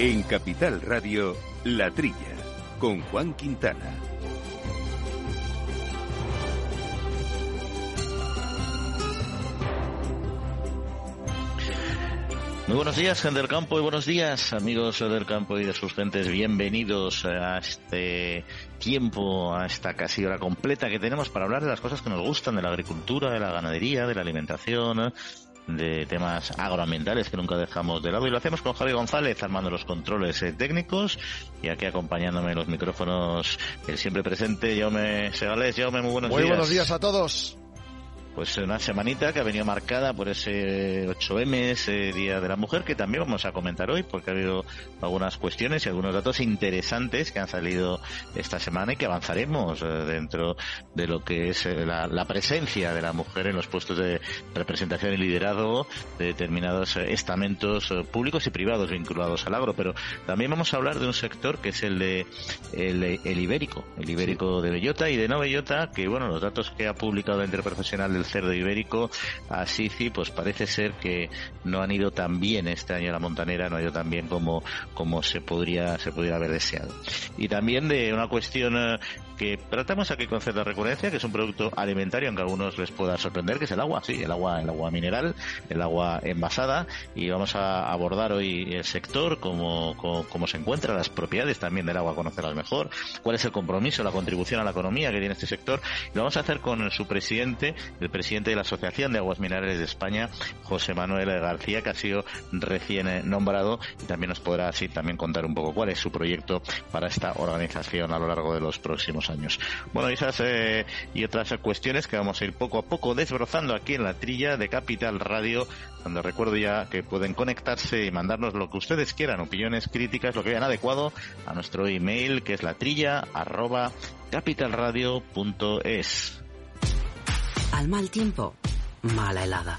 En Capital Radio, La Trilla, con Juan Quintana. Muy buenos días, gente del campo, y buenos días, amigos del campo y de sus gentes. Bienvenidos a este tiempo, a esta casi hora completa que tenemos para hablar de las cosas que nos gustan, de la agricultura, de la ganadería, de la alimentación, de temas agroambientales que nunca dejamos de lado y lo hacemos con Javi González armando los controles eh, técnicos y aquí acompañándome en los micrófonos el siempre presente Jaume Segales. Jaume, muy buenos Muy días. buenos días a todos. Pues una semanita que ha venido marcada por ese 8M, ese Día de la Mujer, que también vamos a comentar hoy, porque ha habido algunas cuestiones y algunos datos interesantes que han salido esta semana y que avanzaremos eh, dentro de lo que es eh, la, la presencia de la mujer en los puestos de representación y liderazgo de determinados eh, estamentos públicos y privados vinculados al agro. Pero también vamos a hablar de un sector que es el de el, el ibérico, el ibérico de bellota y de no bellota, que bueno, los datos que ha publicado la Interprofesional del cerdo ibérico a SICI, pues parece ser que no han ido tan bien este año la montanera, no ha ido tan bien como, como se podría, se podría haber deseado. Y también de una cuestión eh, que tratamos aquí con cierta recurrencia, que es un producto alimentario, aunque a algunos les pueda sorprender, que es el agua, sí, el agua, el agua mineral, el agua envasada, y vamos a abordar hoy el sector, cómo, cómo, cómo se encuentra, las propiedades también del agua, conocerlas mejor, cuál es el compromiso, la contribución a la economía que tiene este sector, y lo vamos a hacer con su presidente, el presidente de la Asociación de Aguas Minerales de España, José Manuel García, que ha sido recién eh, nombrado, y también nos podrá así también contar un poco cuál es su proyecto para esta organización a lo largo de los próximos años. Bueno, esas eh, y otras cuestiones que vamos a ir poco a poco desbrozando aquí en la trilla de Capital Radio, donde recuerdo ya que pueden conectarse y mandarnos lo que ustedes quieran, opiniones, críticas, lo que vean adecuado a nuestro email que es la trilla arroba capitalradio.es. Al mal tiempo, mala helada.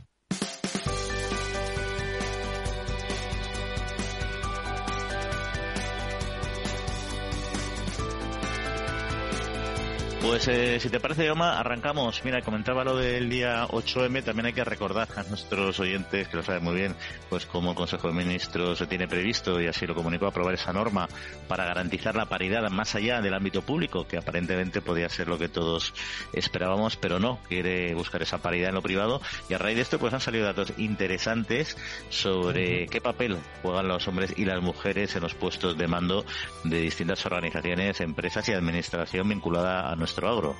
Pues eh, si te parece, Yoma, arrancamos. Mira, comentaba lo del día 8M, también hay que recordar a nuestros oyentes, que lo saben muy bien, pues como el Consejo de Ministros se tiene previsto, y así lo comunicó, aprobar esa norma para garantizar la paridad más allá del ámbito público, que aparentemente podía ser lo que todos esperábamos, pero no, quiere buscar esa paridad en lo privado, y a raíz de esto pues han salido datos interesantes sobre qué papel juegan los hombres y las mujeres en los puestos de mando de distintas organizaciones, empresas y administración vinculada a nuestro.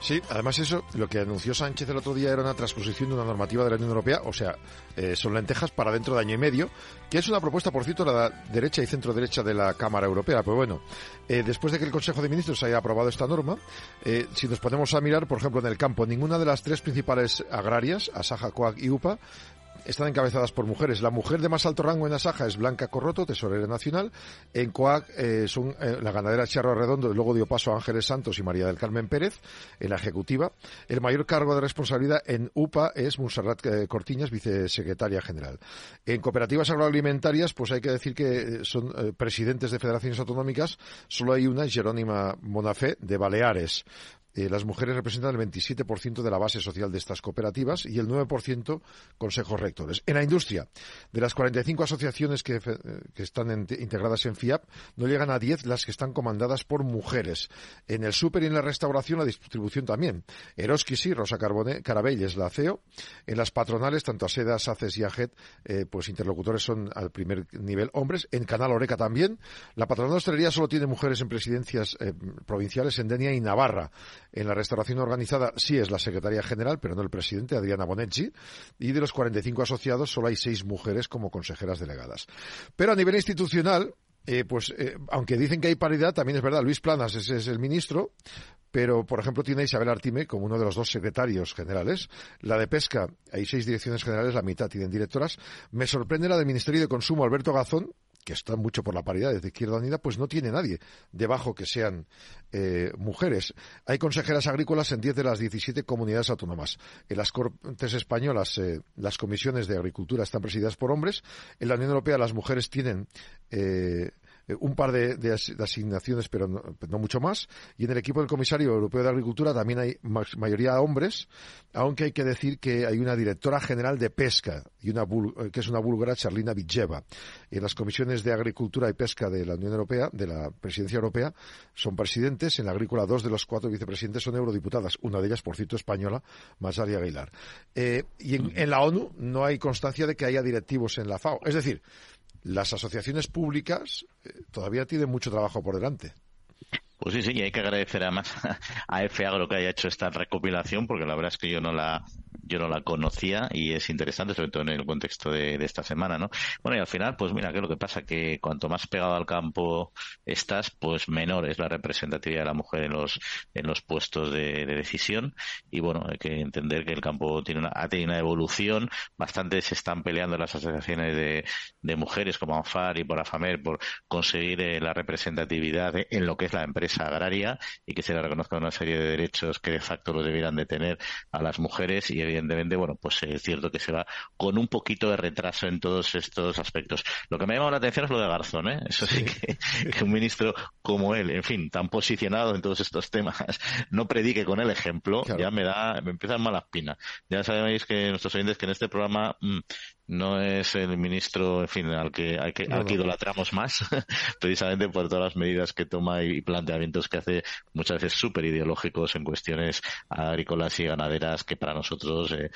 Sí, además eso, lo que anunció Sánchez el otro día era una transposición de una normativa de la Unión Europea, o sea, eh, son lentejas para dentro de año y medio, que es una propuesta, por cierto, la derecha y centro derecha de la Cámara Europea. Pues bueno, eh, después de que el Consejo de Ministros haya aprobado esta norma, eh, si nos ponemos a mirar, por ejemplo, en el campo, ninguna de las tres principales agrarias, Asaja, Coag y UPA, están encabezadas por mujeres. La mujer de más alto rango en Asaja es Blanca Corroto, tesorera nacional. En COAC eh, son eh, la ganadera Charro Redondo luego dio paso a Ángeles Santos y María del Carmen Pérez en la ejecutiva. El mayor cargo de responsabilidad en UPA es Monserrat eh, Cortiñas, vicesecretaria general. En cooperativas agroalimentarias, pues hay que decir que son eh, presidentes de federaciones autonómicas. Solo hay una, Jerónima Monafé, de Baleares. Eh, las mujeres representan el 27% de la base social de estas cooperativas y el 9% consejos rectores. En la industria, de las 45 asociaciones que, que están integradas en FIAP, no llegan a 10 las que están comandadas por mujeres. En el súper y en la restauración, la distribución también. Eroski sí, Rosa Carbone, Carabell es la CEO. En las patronales, tanto Aseda, SACES y AGET, eh, pues interlocutores son al primer nivel hombres. En Canal Oreca también. La patronal de hostelería solo tiene mujeres en presidencias eh, provinciales en Denia y Navarra. En la restauración organizada sí es la secretaria general, pero no el presidente, Adriana Bonetti. Y de los 45 asociados solo hay seis mujeres como consejeras delegadas. Pero a nivel institucional, eh, pues eh, aunque dicen que hay paridad, también es verdad, Luis Planas es, el ministro, pero por ejemplo tiene Isabel Artime como uno de los dos secretarios generales. La de pesca, hay seis direcciones generales, la mitad tienen directoras. Me sorprende la del Ministerio de Consumo, Alberto Gazón, que está mucho por la paridad desde Izquierda Unida, pues no tiene nadie debajo que sean eh, mujeres. Hay consejeras agrícolas en 10 de las 17 comunidades autónomas. En las Cortes Españolas, eh, las comisiones de agricultura están presididas por hombres. En la Unión Europea, las mujeres tienen eh, eh, un par de, asignaciones, pero no, mucho más. Y en el equipo del Comisario Europeo de Agricultura también hay mayoría hombres, aunque hay que decir que hay una directora general de pesca, y una eh, que es una búlgara, Charlina Villeva. En las comisiones de Agricultura y Pesca de la Unión Europea, de la Presidencia Europea, son presidentes. En la Agrícola, dos de los cuatro vicepresidentes son eurodiputadas. Una de ellas, por cierto, española, Masaria Aguilar. Eh, y en la ONU no hay constancia de que haya directivos en la FAO. Es decir, las asociaciones públicas eh, todavía tienen mucho trabajo por delante. Pues sí, sí, y hay que agradecer además a F Agro que haya hecho esta recopilación, porque la verdad es que yo no la, yo no la conocía y es interesante, sobre todo en el contexto de, esta semana, ¿no? Bueno, y al final, pues mira, ¿qué es lo que pasa? Que cuanto más pegado al campo estás, pues menor es la representatividad de la mujer en los, en los puestos de, decisión. Y bueno, hay que entender que el campo tiene una, ha tenido una evolución. Bastante se están peleando las asociaciones de, de mujeres como ANFAR y por AFAMER por conseguir eh, la representatividad en lo que es la empresa agraria y que se le reconozca una serie de derechos que de facto los debieran de tener a las mujeres y evidentemente, bueno, pues es cierto que se va con un poquito de retraso en todos estos aspectos. Lo que me ha llamado la atención es lo de Garzón, ¿eh? Eso sí, Que, que, un ministro como él, en fin, tan posicionado en todos estos temas, no predique con el ejemplo, ya me da, me empiezan malas pinas. Ya sabéis que nuestros oyentes que en este programa mm, no es el ministro, en fin, al que, al que, al que idolatramos más, precisamente por todas las medidas que toma y planteamientos que hace muchas veces súper ideológicos en cuestiones agrícolas y ganaderas que para nosotros eh,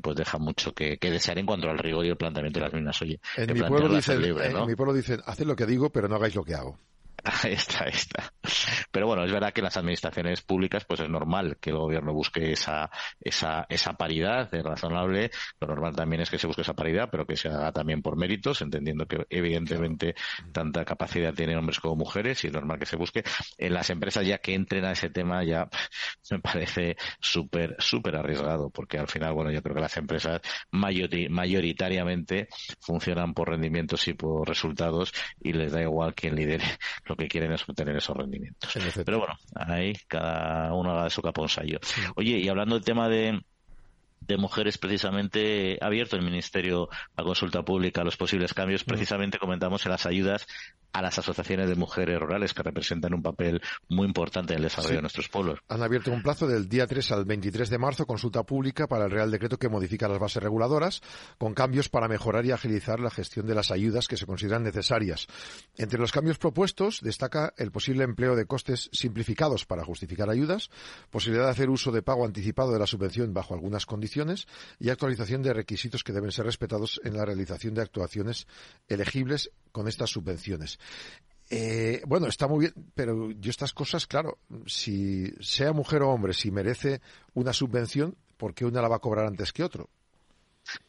pues deja mucho que, desear en cuanto al rigor y el planteamiento de las mismas. Oye, en mi, pueblo dicen, en mi pueblo dicen, haced lo que digo, pero no hagáis lo que hago. Ahí está, ahí está. Pero bueno, es verdad que en las administraciones públicas, pues es normal que el gobierno busque esa, esa, esa paridad, es razonable. Lo normal también es que se busque esa paridad, pero que se haga también por méritos, entendiendo que evidentemente tanta capacidad tienen hombres como mujeres y es normal que se busque. En las empresas ya que entren a ese tema ya me parece súper, súper arriesgado, porque al final, bueno, yo creo que las empresas mayoritariamente funcionan por rendimientos y por resultados y les da igual quién lidere lo que quieren es obtener esos rendimientos. Pero bueno, ahí cada uno haga de su caponsayo. Oye, y hablando del tema de, de mujeres precisamente ha abierto el Ministerio a consulta pública los posibles cambios. Precisamente comentamos en las ayudas a las asociaciones de mujeres rurales que representan un papel muy importante en el desarrollo de nuestros pueblos. Han abierto un plazo del día 3 al 23 de marzo consulta pública para el Real Decreto que modifica las bases reguladoras con cambios para mejorar y agilizar la gestión de las ayudas que se consideran necesarias. Entre los cambios propuestos destaca el posible empleo de costes simplificados para justificar ayudas, posibilidad de hacer uso de pago anticipado de la subvención bajo algunas condiciones y actualización de requisitos que deben ser respetados en la realización de actuaciones elegibles con estas subvenciones. Eh, bueno, está muy bien, pero yo estas cosas, claro, si sea mujer o hombre, si merece una subvención, ¿por qué una la va a cobrar antes que otro?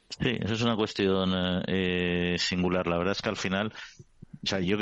Sí, eso es una cuestión eh, singular. La verdad es que al final o sea, yo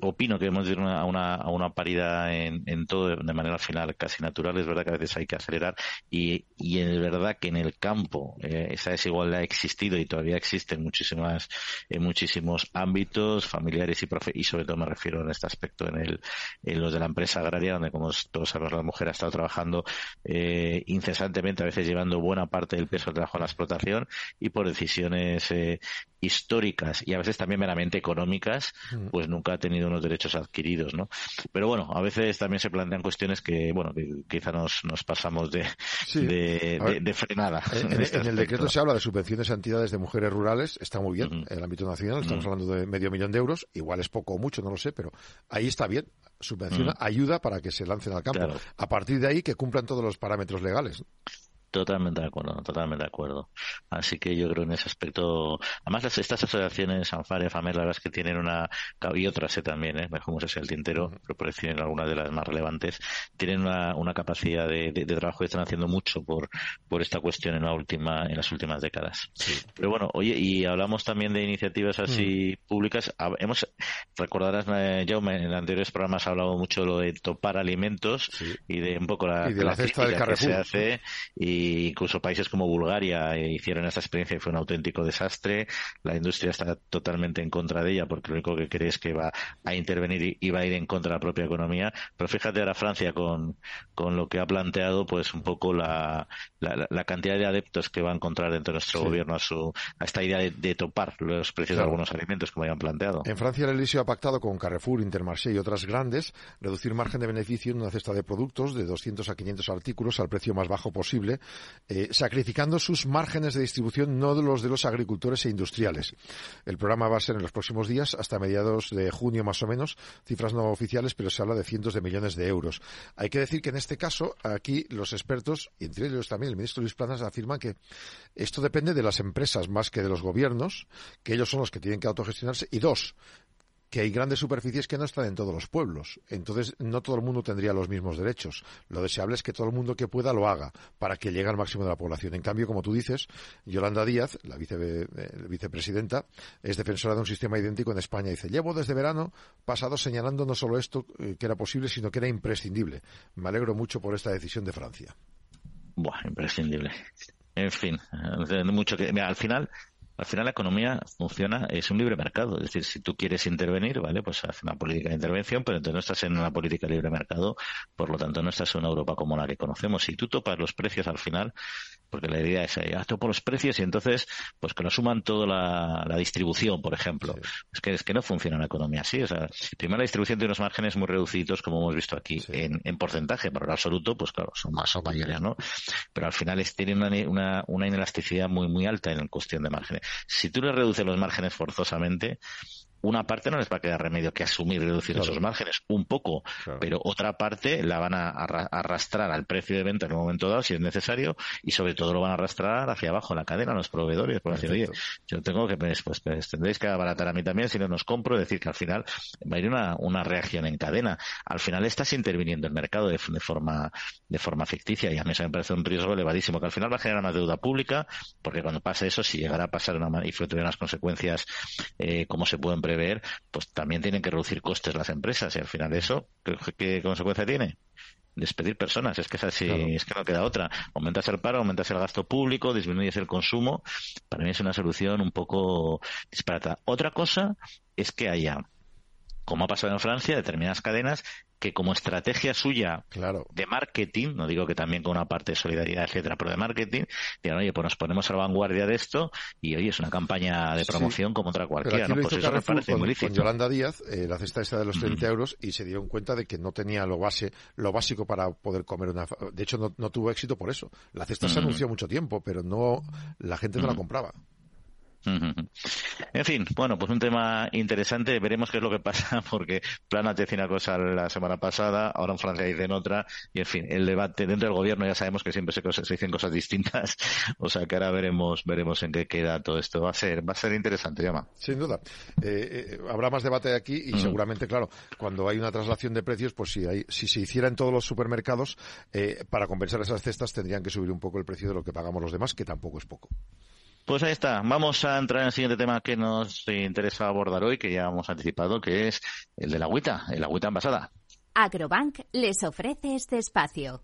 opino que debemos ir a una, a una paridad en, en, todo de manera final casi natural. Es verdad que a veces hay que acelerar y, es verdad que en el campo eh, esa desigualdad ha existido y todavía existe en muchísimas en muchísimos ámbitos familiares y profe y sobre todo me refiero en este aspecto en el en los de la empresa agraria donde como todos sabemos la mujer ha estado trabajando eh, incesantemente a veces llevando buena parte del peso del trabajo en la explotación y por decisiones eh, históricas y a veces también meramente económicas. Pues nunca ha tenido unos derechos adquiridos, ¿no? Pero bueno, a veces también se plantean cuestiones que, bueno, que quizá nos, nos pasamos de, de, frenada. En, este el decreto se habla de subvenciones a entidades de mujeres rurales, está muy bien, en el ámbito nacional, estamos hablando de medio millón de euros, igual es poco o mucho, no lo sé, pero ahí está bien, subvenciona, ayuda para que se lancen al campo. A partir de ahí que cumplan todos los parámetros legales. Totalmente de acuerdo, totalmente de acuerdo. Así que yo creo en ese aspecto, además estas asociaciones, Anfare, FAMER, la verdad es que tienen una, y otras eh, también, eh, como se el tintero, pero por decir algunas de las más relevantes, tienen una, una capacidad de, de, trabajo y están haciendo mucho por, por esta cuestión en la última, en las últimas décadas. Pero bueno, oye, y hablamos también de iniciativas así mm. públicas. Hemos, recordarás, eh, Jaume, en anteriores programas ha hablado mucho de lo de topar alimentos y de un poco la, y de la, cesta del que se hace y e incluso países como Bulgaria hicieron esta experiencia y fue un auténtico desastre. La industria está totalmente en contra de ella porque lo único que cree es que va a intervenir y va a ir en contra de la propia economía. Pero fíjate ahora Francia con, con lo que ha planteado, pues un poco la, la, cantidad de adeptos que va a encontrar dentro de nuestro gobierno a, su, a esta idea de, topar los precios de algunos alimentos, como ya han planteado. En Francia, el Eliseo ha pactado con Carrefour, Intermarché y otras grandes reducir margen de beneficio en una cesta de productos de 200 a 500 artículos al precio más bajo posible, eh, sacrificando sus márgenes de distribución, no los de los agricultores e industriales. El programa va a ser en los próximos días, hasta mediados de junio más o menos, cifras no oficiales, pero se habla de cientos de millones de euros. Hay que decir que en este caso, aquí los expertos, y entre ellos también el ministro Luis Planas, afirman que esto depende de las empresas más que de los gobiernos, que ellos son los que tienen que autogestionarse, y dos, que hay grandes superficies que no están en todos los pueblos. Entonces, no todo el mundo tendría los mismos derechos. Lo deseable es que todo el mundo que pueda lo haga para que llegue al máximo de la población. En cambio, como tú dices, Yolanda Díaz, la eh, vicepresidenta, es defensora de un sistema idéntico en España. Dice, llevo desde verano pasado señalando no solo esto eh, que era posible, sino que era imprescindible. Me alegro mucho por esta decisión de Francia. Buah, imprescindible. En fin, mucho que. al final, al final la economía funciona, es un libre mercado. Es decir, si tú quieres intervenir, ¿vale? Pues haz una política de intervención, pero entonces no estás en una política de libre mercado, por lo tanto no estás en una Europa como la que conocemos. Si tú topas los precios al final, porque la idea es, ya topo los precios y entonces, pues que lo suman toda la, distribución, por ejemplo. Es que es que no funciona la economía así. O sea, primero la distribución tiene unos márgenes muy reducidos, como hemos visto aquí, en, porcentaje, pero en absoluto, pues claro, son más o mayores, ¿no? Pero al final es, tiene una, una, una inelasticidad muy, muy alta en cuestión de márgenes si tú le reduces los márgenes forzosamente, una parte no les va a quedar remedio que asumir y reducir esos márgenes, un poco, pero otra parte la van a arrastrar al precio de venta en un momento dado, si es necesario, y sobre todo lo van a arrastrar hacia abajo en la cadena, los proveedores, por decir, oye, yo tengo que, pues, pues, tendréis que abaratar a mí también si no nos compro, es decir, que al final va a ir una, una reacción en cadena. Al final estás interviniendo el mercado de, forma de forma ficticia y a mí eso me parece un riesgo elevadísimo, que al final va a generar una deuda pública, porque cuando pase eso, si llegará a pasar una, y tuviera unas consecuencias eh, como se pueden ver, pues también tienen que reducir costes las empresas y al final eso, ¿qué, consecuencia tiene? despedir personas. Es que es así, es que no queda otra. Aumentas el paro, aumentas el gasto público, disminuyes el consumo. Para mí es una solución un poco disparata. Otra cosa es que haya, como ha pasado en Francia, determinadas cadenas que como estrategia suya de marketing, no digo que también con una parte de solidaridad, etcétera, pero de marketing, digan, oye, pues nos ponemos a la vanguardia de esto y oye, es una campaña de promoción como otra cualquiera. ¿no? Pues eso me parece con, con, Yolanda Díaz, eh, la cesta esta de los 30 euros, y se dieron cuenta de que no tenía lo base, lo básico para poder comer una. De hecho, no, tuvo éxito por eso. La cesta se anunció mucho tiempo, pero no la gente no la compraba. En fin, bueno, pues un tema interesante. Veremos qué es lo que pasa, porque Plana te decía una cosa la semana pasada, ahora en Francia dicen otra, y en fin, el debate dentro del gobierno ya sabemos que siempre se, dicen cosas distintas, o sea que ahora veremos, veremos en qué queda todo esto. Va a ser, va a ser interesante, llama. Sin duda. Eh, eh, habrá más debate aquí y seguramente, claro, cuando hay una traslación de precios, pues si, hay, si se hiciera en todos los supermercados, eh, para compensar esas cestas tendrían que subir un poco el precio de lo que pagamos los demás, que tampoco es poco. Pues ahí está. Vamos a entrar en el siguiente tema que nos interesa abordar hoy, que ya hemos anticipado, que es el de la agüita, el agüita envasada. Agrobank les ofrece este espacio.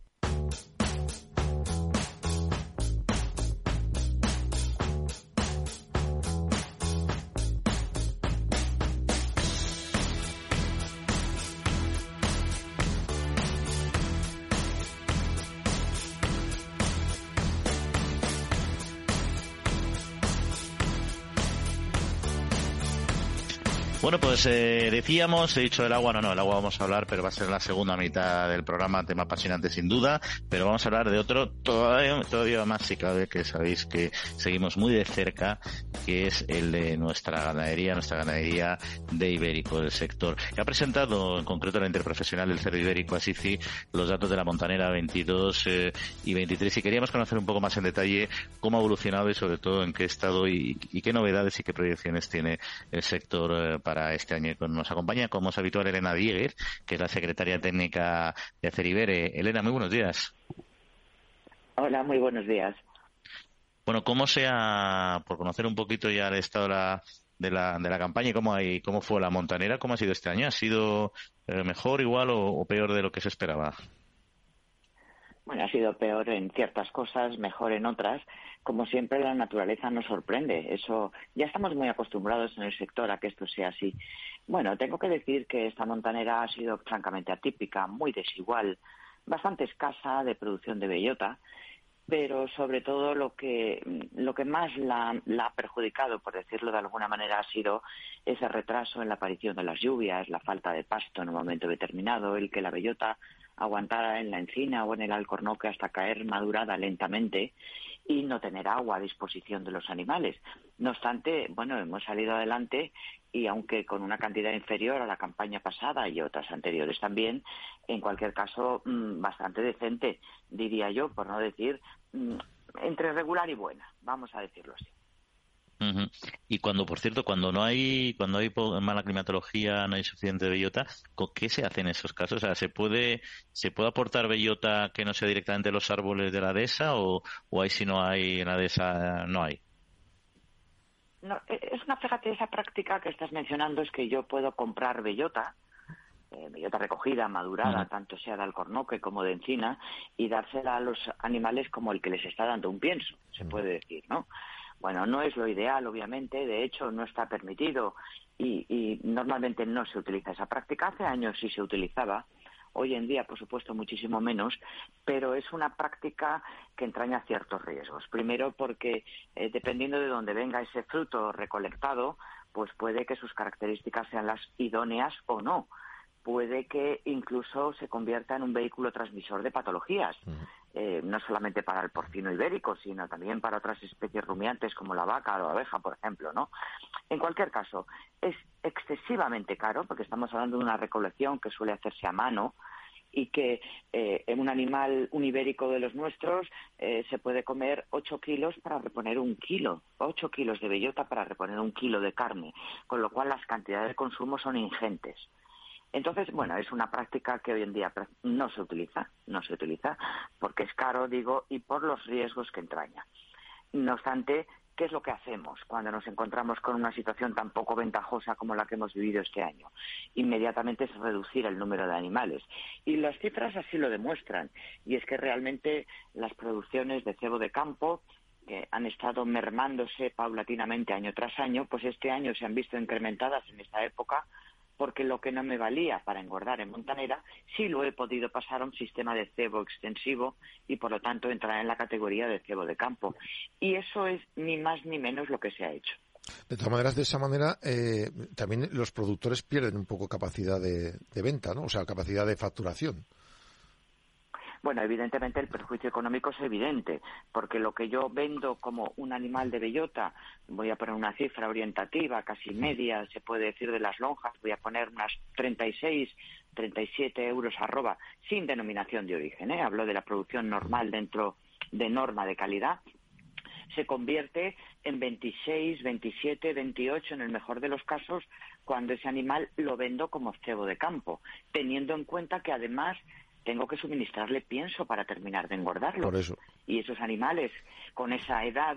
Pues eh, decíamos, he dicho el agua, no, no, el agua vamos a hablar, pero va a ser la segunda mitad del programa, tema apasionante sin duda, pero vamos a hablar de otro todavía, todavía más, si cabe, que sabéis que seguimos muy de cerca, que es el de nuestra ganadería, nuestra ganadería de ibérico, del sector, que ha presentado en concreto la interprofesional del cerdo ibérico, ASICI, los datos de la Montanera 22 eh, y 23, y queríamos conocer un poco más en detalle cómo ha evolucionado y sobre todo en qué estado y, qué novedades y qué proyecciones tiene el sector eh, para este año. Nos acompaña, como es habitual, Elena Dieguer, que es la secretaria técnica de Aceribere. Elena, muy buenos días. Hola, muy buenos días. Bueno, ¿cómo sea, por conocer un poquito ya el estado de la, de la, campaña y cómo, hay, cómo fue la montanera, cómo ha sido este año? ¿Ha sido eh, mejor, igual o, peor de lo que se esperaba? Bueno, ha sido peor en ciertas cosas, mejor en otras. Como siempre, la naturaleza nos sorprende. Eso ya estamos muy acostumbrados en el sector a que esto sea así. Bueno, tengo que decir que esta montanera ha sido francamente atípica, muy desigual, bastante escasa de producción de bellota, pero sobre todo lo que lo que más la, la, ha perjudicado, por decirlo de alguna manera, ha sido ese retraso en la aparición de las lluvias, la falta de pasto en un momento determinado, el que la bellota aguantar en la encina o en el alcornoque hasta caer madurada lentamente y no tener agua a disposición de los animales. No obstante, bueno, hemos salido adelante y aunque con una cantidad inferior a la campaña pasada y otras anteriores también, en cualquier caso mm, bastante decente, diría yo, por no decir mm, entre regular y buena, vamos a decirlo así. Y cuando, por cierto, cuando no hay cuando hay mala climatología, no hay suficiente bellota, ¿qué se hace en esos casos? O sea, ¿se puede se puede aportar bellota que no sea directamente los árboles de la dehesa o, o ahí si no hay en la dehesa no hay? No, e, es una, fíjate, esa práctica que estás mencionando es que yo puedo comprar bellota, eh, bellota recogida, madurada, tanto sea de alcornoque como de encina, y dársela a los animales como el que les está dando un pienso, se puede decir, ¿no? Bueno, no es lo ideal, obviamente, de hecho no está permitido y, normalmente no se utiliza esa práctica. Hace años sí se utilizaba, hoy en día, por supuesto, muchísimo menos, pero es una práctica que entraña ciertos riesgos. Primero, porque eh, dependiendo de dónde venga ese fruto recolectado, pues puede que sus características sean las idóneas o no. Puede que incluso se convierta en un vehículo transmisor de patologías. Eh, no solamente para el porcino ibérico, sino también para otras especies rumiantes como la vaca o la abeja, por ejemplo, ¿no? En cualquier caso, es excesivamente caro porque estamos hablando de una recolección que suele hacerse a mano y que eh, en un animal, un ibérico de los nuestros, eh, se puede comer 8 kilos para reponer un kilo, 8 kilos de bellota para reponer un kilo de carne, con lo cual las cantidades de consumo son ingentes. Entonces, bueno, es una práctica que hoy en día no se utiliza, no se utiliza porque es caro, digo, y por los riesgos que entraña. No obstante, ¿qué es lo que hacemos cuando nos encontramos con una situación tan poco ventajosa como la que hemos vivido este año? Inmediatamente es reducir el número de animales. Y las cifras así lo demuestran. Y es que realmente las producciones de cebo de campo que han estado mermándose paulatinamente año tras año, pues este año se han visto incrementadas en esta época porque lo que no me valía para engordar en montanera, sí lo he podido pasar a un sistema de cebo extensivo y por lo tanto entrar en la categoría de cebo de campo. Y eso es ni más ni menos lo que se ha hecho. De todas maneras, de esa manera, eh, también los productores pierden un poco capacidad de, de venta, ¿no? O sea, capacidad de facturación. Bueno, evidentemente el perjuicio económico es evidente, porque lo que yo vendo como un animal de bellota, voy a poner una cifra orientativa, casi media, se puede decir de las lonjas, voy a poner unas 36, 37 euros arroba, sin denominación de origen, ¿eh? hablo de la producción normal dentro de norma de calidad, se convierte en 26, 27, 28 en el mejor de los casos cuando ese animal lo vendo como cebo de campo, teniendo en cuenta que además tengo que suministrarle pienso para terminar de engordarlo. Y esos animales, con esa edad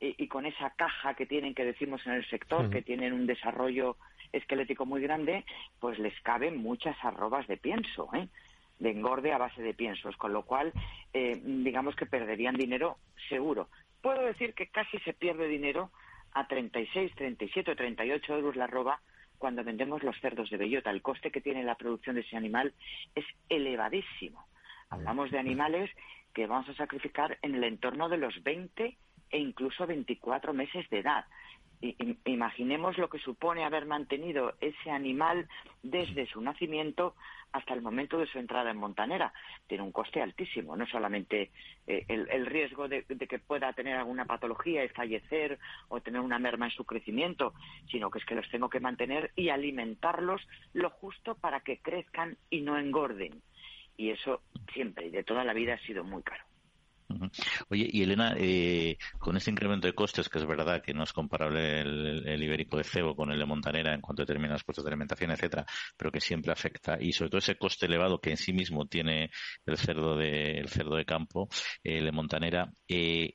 y, con esa caja que tienen, que decimos en el sector, que tienen un desarrollo esquelético muy grande, pues les caben muchas arrobas de pienso, ¿eh? de engorde a base de piensos, con lo cual, eh, digamos que perderían dinero seguro. Puedo decir que casi se pierde dinero a 36, 37 o 38 euros la arroba cuando vendemos los cerdos de bellota. El coste que tiene la producción de ese animal es elevadísimo. Hablamos de animales que vamos a sacrificar en el entorno de los 20 e incluso 24 meses de edad imaginemos lo que supone haber mantenido ese animal desde su nacimiento hasta el momento de su entrada en Montanera. Tiene un coste altísimo, no solamente eh, el, riesgo de, que pueda tener alguna patología y fallecer o tener una merma en su crecimiento, sino que es que los tengo que mantener y alimentarlos lo justo para que crezcan y no engorden. Y eso siempre y de toda la vida ha sido muy caro. Oye, y Elena, eh, con este incremento de costes, que es verdad que no es comparable el, ibérico de cebo con el de Montanera en cuanto a determinados costes de alimentación, etcétera, pero que siempre afecta, y sobre todo ese coste elevado que en sí mismo tiene el cerdo de, el cerdo de campo, el de Montanera, eh,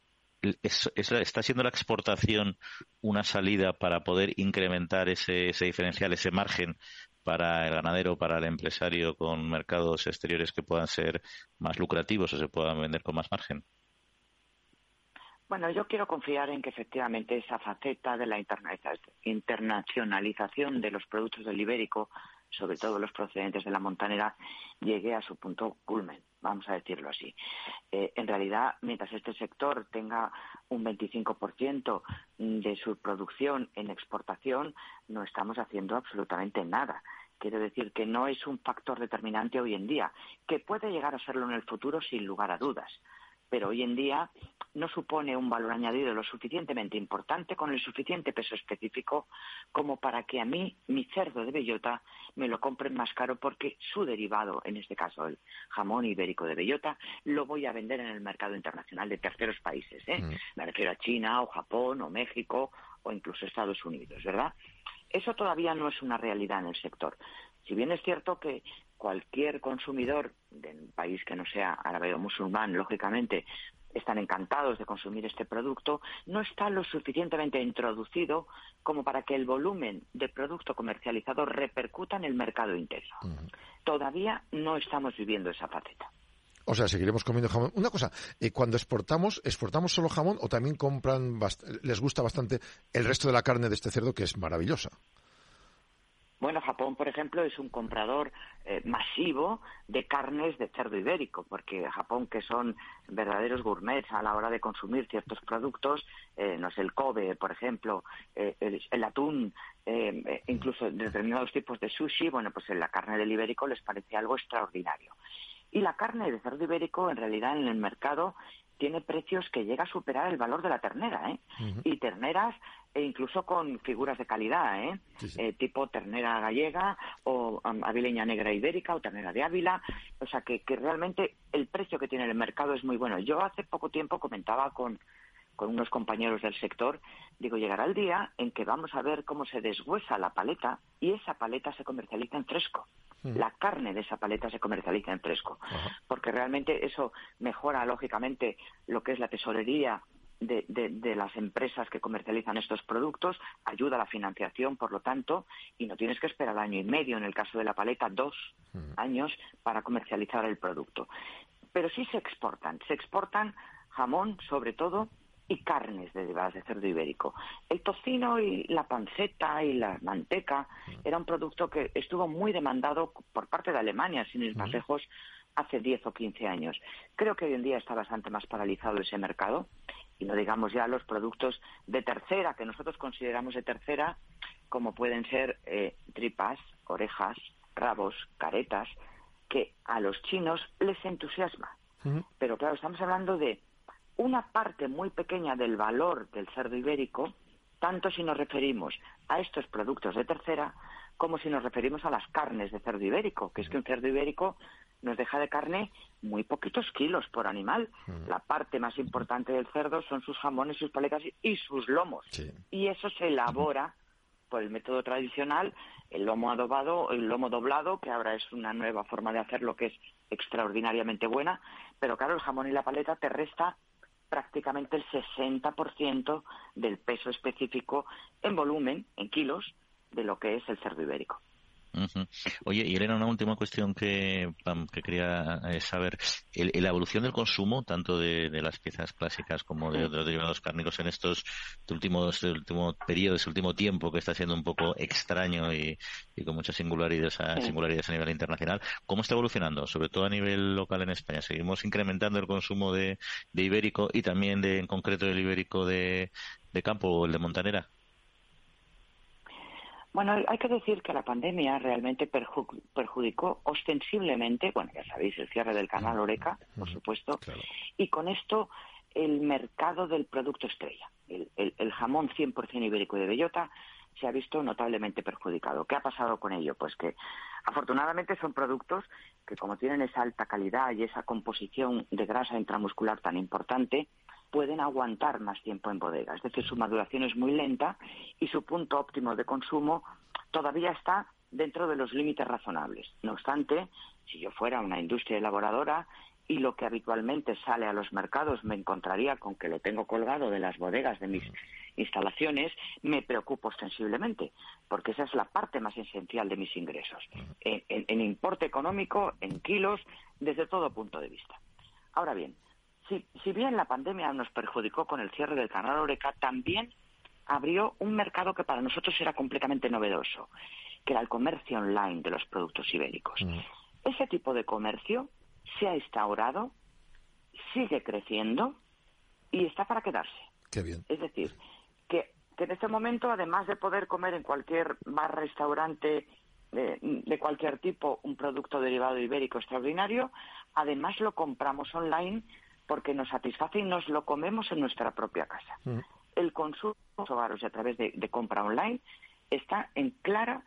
está siendo la exportación una salida para poder incrementar ese, ese diferencial, ese margen para el ganadero, para el empresario con mercados exteriores que puedan ser más lucrativos o se puedan vender con más margen? Bueno, yo quiero confiar en que efectivamente esa faceta de la internacionalización de los productos del ibérico, sobre todo los procedentes de la montanera, llegue a su punto culmen, vamos a decirlo así. Eh, en realidad, mientras este sector tenga un 25% de su producción en exportación, no estamos haciendo absolutamente nada. Quiero decir que no es un factor determinante hoy en día, que puede llegar a serlo en el futuro sin lugar a dudas pero hoy en día no supone un valor añadido lo suficientemente importante con el suficiente peso específico como para que a mí mi cerdo de bellota me lo compren más caro porque su derivado, en este caso el jamón ibérico de bellota, lo voy a vender en el mercado internacional de terceros países. ¿eh? Mm. Me refiero a China o Japón o México o incluso Estados Unidos, ¿verdad? Eso todavía no es una realidad en el sector. Si bien es cierto que cualquier consumidor de un país que no sea árabe o musulmán, lógicamente, están encantados de consumir este producto, no está lo suficientemente introducido como para que el volumen de producto comercializado repercuta en el mercado interno. Todavía no estamos viviendo esa faceta. O sea, seguiremos comiendo jamón. Una cosa, eh, cuando exportamos, ¿exportamos solo jamón o también compran, les gusta bastante el resto de la carne de este cerdo que es maravillosa? Bueno, Japón, por ejemplo, es un comprador eh, masivo de carnes de cerdo ibérico, porque Japón, que son verdaderos gourmets a la hora de consumir ciertos productos, eh, no sé, el Kobe, por ejemplo, eh, el, atún, incluso determinados tipos de sushi, bueno, pues en la carne del ibérico les parece algo extraordinario. Y la carne de cerdo ibérico, en realidad, en el mercado tiene precios que llega a superar el valor de la ternera, ¿eh? Y terneras e incluso con figuras de calidad, ¿eh? eh tipo ternera gallega o um, avileña negra ibérica o ternera de Ávila. O sea, que, que realmente el precio que tiene el mercado es muy bueno. Yo hace poco tiempo comentaba con, con unos compañeros del sector, digo, llegará el día en que vamos a ver cómo se deshuesa la paleta y esa paleta se comercializa en fresco. Mm. La carne de esa paleta se comercializa en fresco, porque realmente eso mejora lógicamente lo que es la tesorería de, las empresas que comercializan estos productos, ayuda a la financiación, por lo tanto, y no tienes que esperar año y medio, en el caso de la paleta, dos mm. años para comercializar el producto. Pero sí se exportan, se exportan jamón, sobre todo, y carnes derivadas de cerdo ibérico. El tocino y la panceta y la manteca era un producto que estuvo muy demandado por parte de Alemania, sin ir más lejos, hace 10 o 15 años. Creo que hoy en día está bastante más paralizado ese mercado y no digamos ya los productos de tercera, que nosotros consideramos de tercera, como pueden ser eh, tripas, orejas, rabos, caretas, que a los chinos les entusiasma. Pero claro, estamos hablando de una parte muy pequeña del valor del cerdo ibérico, tanto si nos referimos a estos productos de tercera como si nos referimos a las carnes de cerdo ibérico, que es que un cerdo ibérico nos deja de carne muy poquitos kilos por animal. Mm. La parte más importante del cerdo son sus jamones, sus paletas y sus lomos. Y eso se elabora por el método tradicional, el lomo adobado, el lomo doblado, que ahora es una nueva forma de hacerlo que es extraordinariamente buena, pero claro, el jamón y la paleta te resta prácticamente el 60% del peso específico en volumen, en kilos, de lo que es el cerdo ibérico. Oye, y Elena, una última cuestión que, que quería eh, saber. la evolución del consumo, tanto de, las piezas clásicas como de, los derivados cárnicos en estos últimos este último periodo, este último tiempo que está siendo un poco extraño y, con muchas singularidades a, singularidades a nivel internacional, ¿cómo está evolucionando? Sobre todo a nivel local en España. ¿Seguimos incrementando el consumo de, ibérico y también de, en concreto el ibérico de, de campo o el de montanera? Bueno, hay que decir que la pandemia realmente perjudicó ostensiblemente, bueno, ya sabéis, el cierre del canal Oreca, por supuesto, y con esto el mercado del producto estrella, el, el, jamón 100% ibérico de bellota, se ha visto notablemente perjudicado. ¿Qué ha pasado con ello? Pues que afortunadamente son productos que como tienen esa alta calidad y esa composición de grasa intramuscular tan importante, pueden aguantar más tiempo en bodega. Es decir, su maduración es muy lenta y su punto óptimo de consumo todavía está dentro de los límites razonables. No obstante, si yo fuera una industria elaboradora y lo que habitualmente sale a los mercados me encontraría con que lo tengo colgado de las bodegas de mis instalaciones, me preocupo sensiblemente, porque esa es la parte más esencial de mis ingresos, en, en importe económico, en kilos, desde todo punto de vista. Ahora bien, si, si bien la pandemia nos perjudicó con el cierre del canal Oreca, también abrió un mercado que para nosotros era completamente novedoso, que era el comercio online de los productos ibéricos. Mm. Ese tipo de comercio se ha instaurado, sigue creciendo y está para quedarse. Qué bien. Es decir, que, que en este momento, además de poder comer en cualquier bar, restaurante de, de cualquier tipo un producto derivado ibérico extraordinario, además lo compramos online porque nos satisface y nos lo comemos en nuestra propia casa. Mm. El consumo de hogares a través de, de compra online está en clara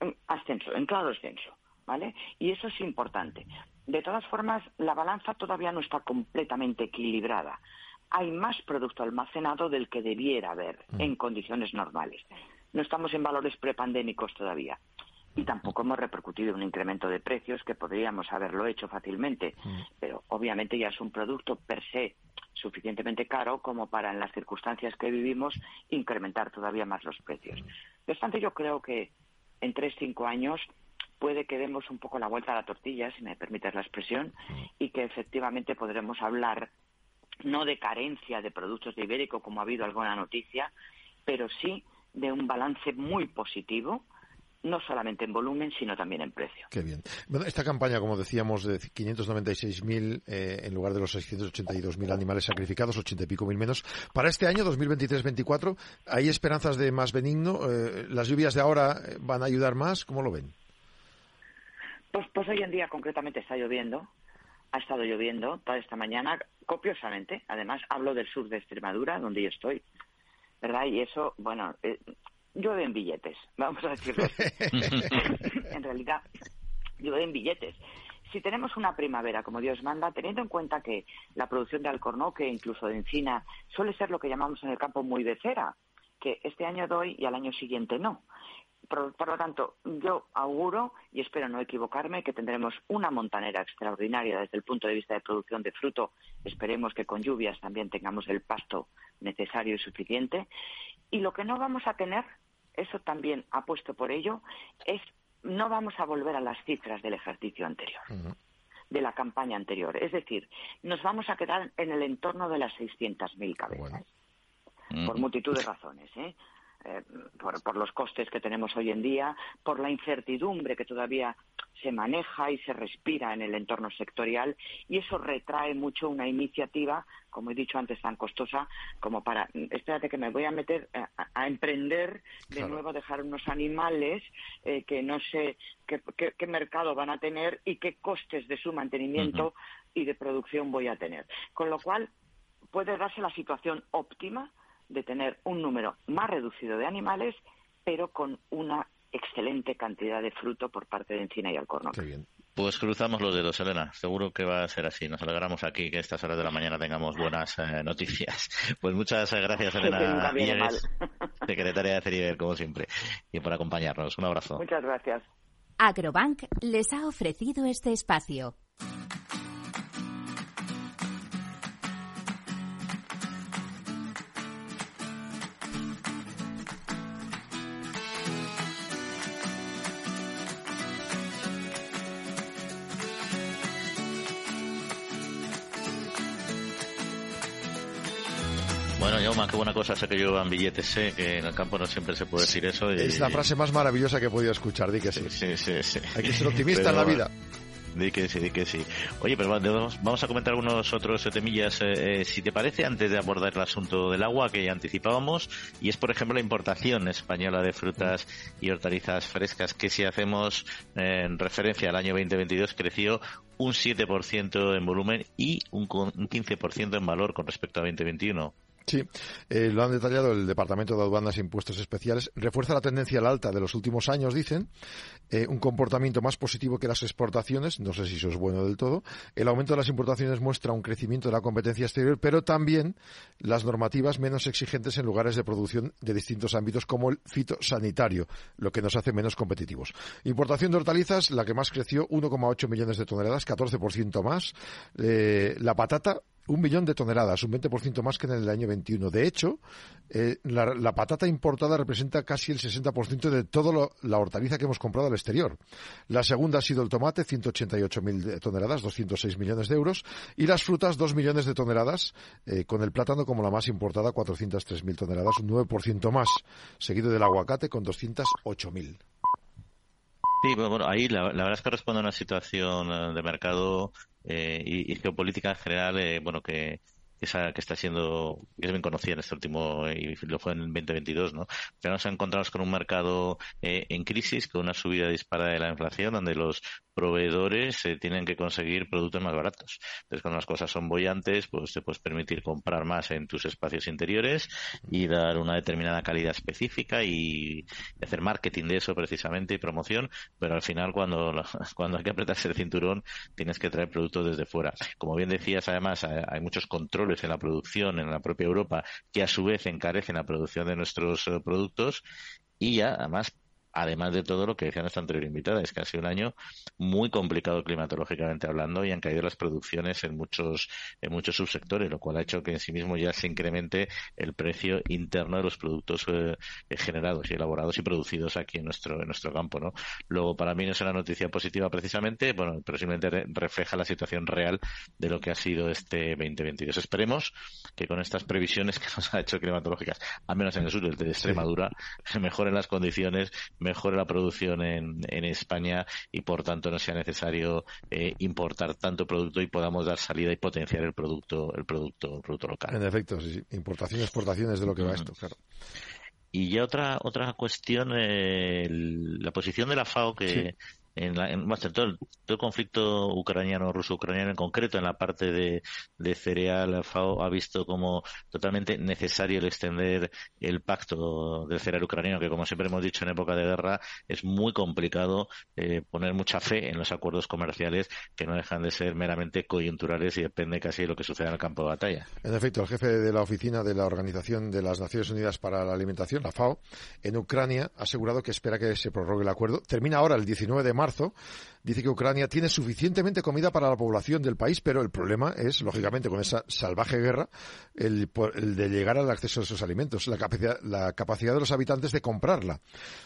en ascenso, en claro ascenso, ¿vale? Y eso es importante. De todas formas, la balanza todavía no está completamente equilibrada. Hay más producto almacenado del que debiera haber en condiciones normales. No estamos en valores prepandémicos todavía. Y tampoco hemos repercutido un incremento de precios que podríamos haberlo hecho fácilmente. Pero obviamente ya es un producto per se suficientemente caro como para, en las circunstancias que vivimos, incrementar todavía más los precios. No obstante, yo creo que en tres, cinco años puede que demos un poco la vuelta a la tortilla, si me permites la expresión, y que efectivamente podremos hablar no de carencia de productos de ibérico, como ha habido alguna noticia, pero sí de un balance muy positivo, no solamente en volumen, sino también en precio. Qué bien. Bueno, esta campaña, como decíamos, de 596.000 eh, en lugar de los 682.000 animales sacrificados, 80 y pico mil menos. Para este año, 2023-24, ¿hay esperanzas de más benigno? Eh, ¿Las lluvias de ahora eh, van a ayudar más? ¿Cómo lo ven? Pues, pues hoy en día concretamente está lloviendo, ha estado lloviendo toda esta mañana copiosamente. Además, hablo del sur de Extremadura, donde yo estoy, ¿verdad? Y eso, bueno, eh, llueve en billetes, vamos a decirlo así. en realidad, llueve en billetes. Si tenemos una primavera como Dios manda, teniendo en cuenta que la producción de alcornoque, incluso de encina, suele ser lo que llamamos en el campo muy de cera, que este año doy y al año siguiente no. Por, por, lo tanto, yo auguro, y espero no equivocarme, que tendremos una montanera extraordinaria desde el punto de vista de producción de fruto. Esperemos que con lluvias también tengamos el pasto necesario y suficiente. Y lo que no vamos a tener, eso también apuesto por ello, es no vamos a volver a las cifras del ejercicio anterior. Uh -huh de la campaña anterior. Es decir, nos vamos a quedar en el entorno de las 600.000 cabezas. Bueno. Por multitud de razones, ¿eh? Eh, por, por, los costes que tenemos hoy en día, por la incertidumbre que todavía se maneja y se respira en el entorno sectorial y eso retrae mucho una iniciativa, como he dicho antes, tan costosa como para, espérate que me voy a meter a, a emprender de claro. nuevo, dejar unos animales eh, que no sé qué, qué, qué, mercado van a tener y qué costes de su mantenimiento uh -huh. y de producción voy a tener. Con lo cual, puede darse la situación óptima de tener un número más reducido de animales, pero con una excelente cantidad de fruto por parte de encina y alcornoque. Qué bien. Pues cruzamos los dedos, Elena. Seguro que va a ser así. Nos alegramos aquí que a estas horas de la mañana tengamos buenas eh, noticias. Pues muchas gracias, Elena Villegas, secretaria de Ceriber, como siempre, y por acompañarnos. Un abrazo. Muchas gracias. Agrobank les ha ofrecido este espacio. Qué buena cosa sé que llevan billetes, sé que en el campo no siempre se puede decir eso. Y... Es la frase más maravillosa que he podido escuchar, di que sí. Sí, sí, sí. Hay que ser optimista Pero, en la vida. Di que sí, di que sí. Oye, pero vamos, a comentar algunos otros temillas, eh, si te parece, antes de abordar el asunto del agua que ya anticipábamos, y es, por ejemplo, la importación española de frutas y hortalizas frescas, que si hacemos eh, en referencia al año 2022 creció un 7% en volumen y un, un 15% en valor con respecto a 2021. Sí, eh, lo han detallado el Departamento de Aduanas e Impuestos Especiales. Refuerza la tendencia al alta de los últimos años, dicen. Eh, un comportamiento más positivo que las exportaciones. No sé si eso es bueno del todo. El aumento de las importaciones muestra un crecimiento de la competencia exterior, pero también las normativas menos exigentes en lugares de producción de distintos ámbitos, como el fitosanitario, lo que nos hace menos competitivos. Importación de hortalizas, la que más creció, 1,8 millones de toneladas, 14% más. Eh, la patata, un millón de toneladas, un 20% más que en el año 21. De hecho, eh, la, patata importada representa casi el 60% de toda la hortaliza que hemos comprado al exterior. La segunda ha sido el tomate, 188.000 toneladas, 206 millones de euros. Y las frutas, 2 millones de toneladas, eh, con el plátano como la más importada, 403.000 toneladas, un 9% más, seguido del aguacate con 208.000. Sí, bueno, ahí la, verdad es que responde a una situación eh, de mercado eh, y, geopolítica en general, eh, bueno, que, esa que está siendo, que es bien conocida en este último, y lo fue en el 2022, ¿no? Ya nos encontramos con un mercado en crisis, con una subida disparada de la inflación, donde los proveedores eh, tienen que conseguir productos más baratos. Entonces, cuando las cosas son bollantes, pues te puedes permitir comprar más en tus espacios interiores y dar una determinada calidad específica y hacer marketing de eso precisamente y promoción, pero al final cuando, cuando hay que apretarse el cinturón tienes que traer productos desde fuera. Como bien decías, además hay muchos controles en la producción en la propia Europa que a su vez encarecen la producción de nuestros eh, productos y ya además además de todo lo que decía nuestra anterior invitada, es que ha sido un año muy complicado climatológicamente hablando y han caído las producciones en muchos, en muchos subsectores, lo cual ha hecho que en sí mismo ya se incremente el precio interno de los productos eh, generados y elaborados y producidos aquí en nuestro, en nuestro campo, ¿no? Luego, para mí no es una noticia positiva precisamente, bueno, pero simplemente refleja la situación real de lo que ha sido este 2022. Esperemos que con estas previsiones que nos ha hecho climatológicas, al menos en el sur de Extremadura, se mejoren las condiciones, mejore la producción en, en España y por tanto no sea necesario eh, importar tanto producto y podamos dar salida y potenciar el producto el producto el producto local. En efecto, sí, importación y exportación es de lo que va esto, claro. Y ya otra otra cuestión, eh, la posición de la FAO que, en, la, en todo, el, conflicto ucraniano, ruso-ucraniano en concreto, en la parte de, de cereal, FAO ha visto como totalmente necesario el extender el pacto del cereal ucraniano, que como siempre hemos dicho en época de guerra, es muy complicado eh, poner mucha fe en los acuerdos comerciales que no dejan de ser meramente coyunturales y depende casi de lo que suceda en el campo de batalla. En efecto, el jefe de la oficina de la Organización de las Naciones Unidas para la Alimentación, la FAO, en Ucrania ha asegurado que espera que se prorrogue el acuerdo. Termina ahora el 19 de marzo marzo dice que Ucrania tiene suficientemente comida para la población del país, pero el problema es, lógicamente, con esa salvaje guerra, el, de llegar al acceso a esos alimentos, la capacidad, la capacidad de los habitantes de comprarla.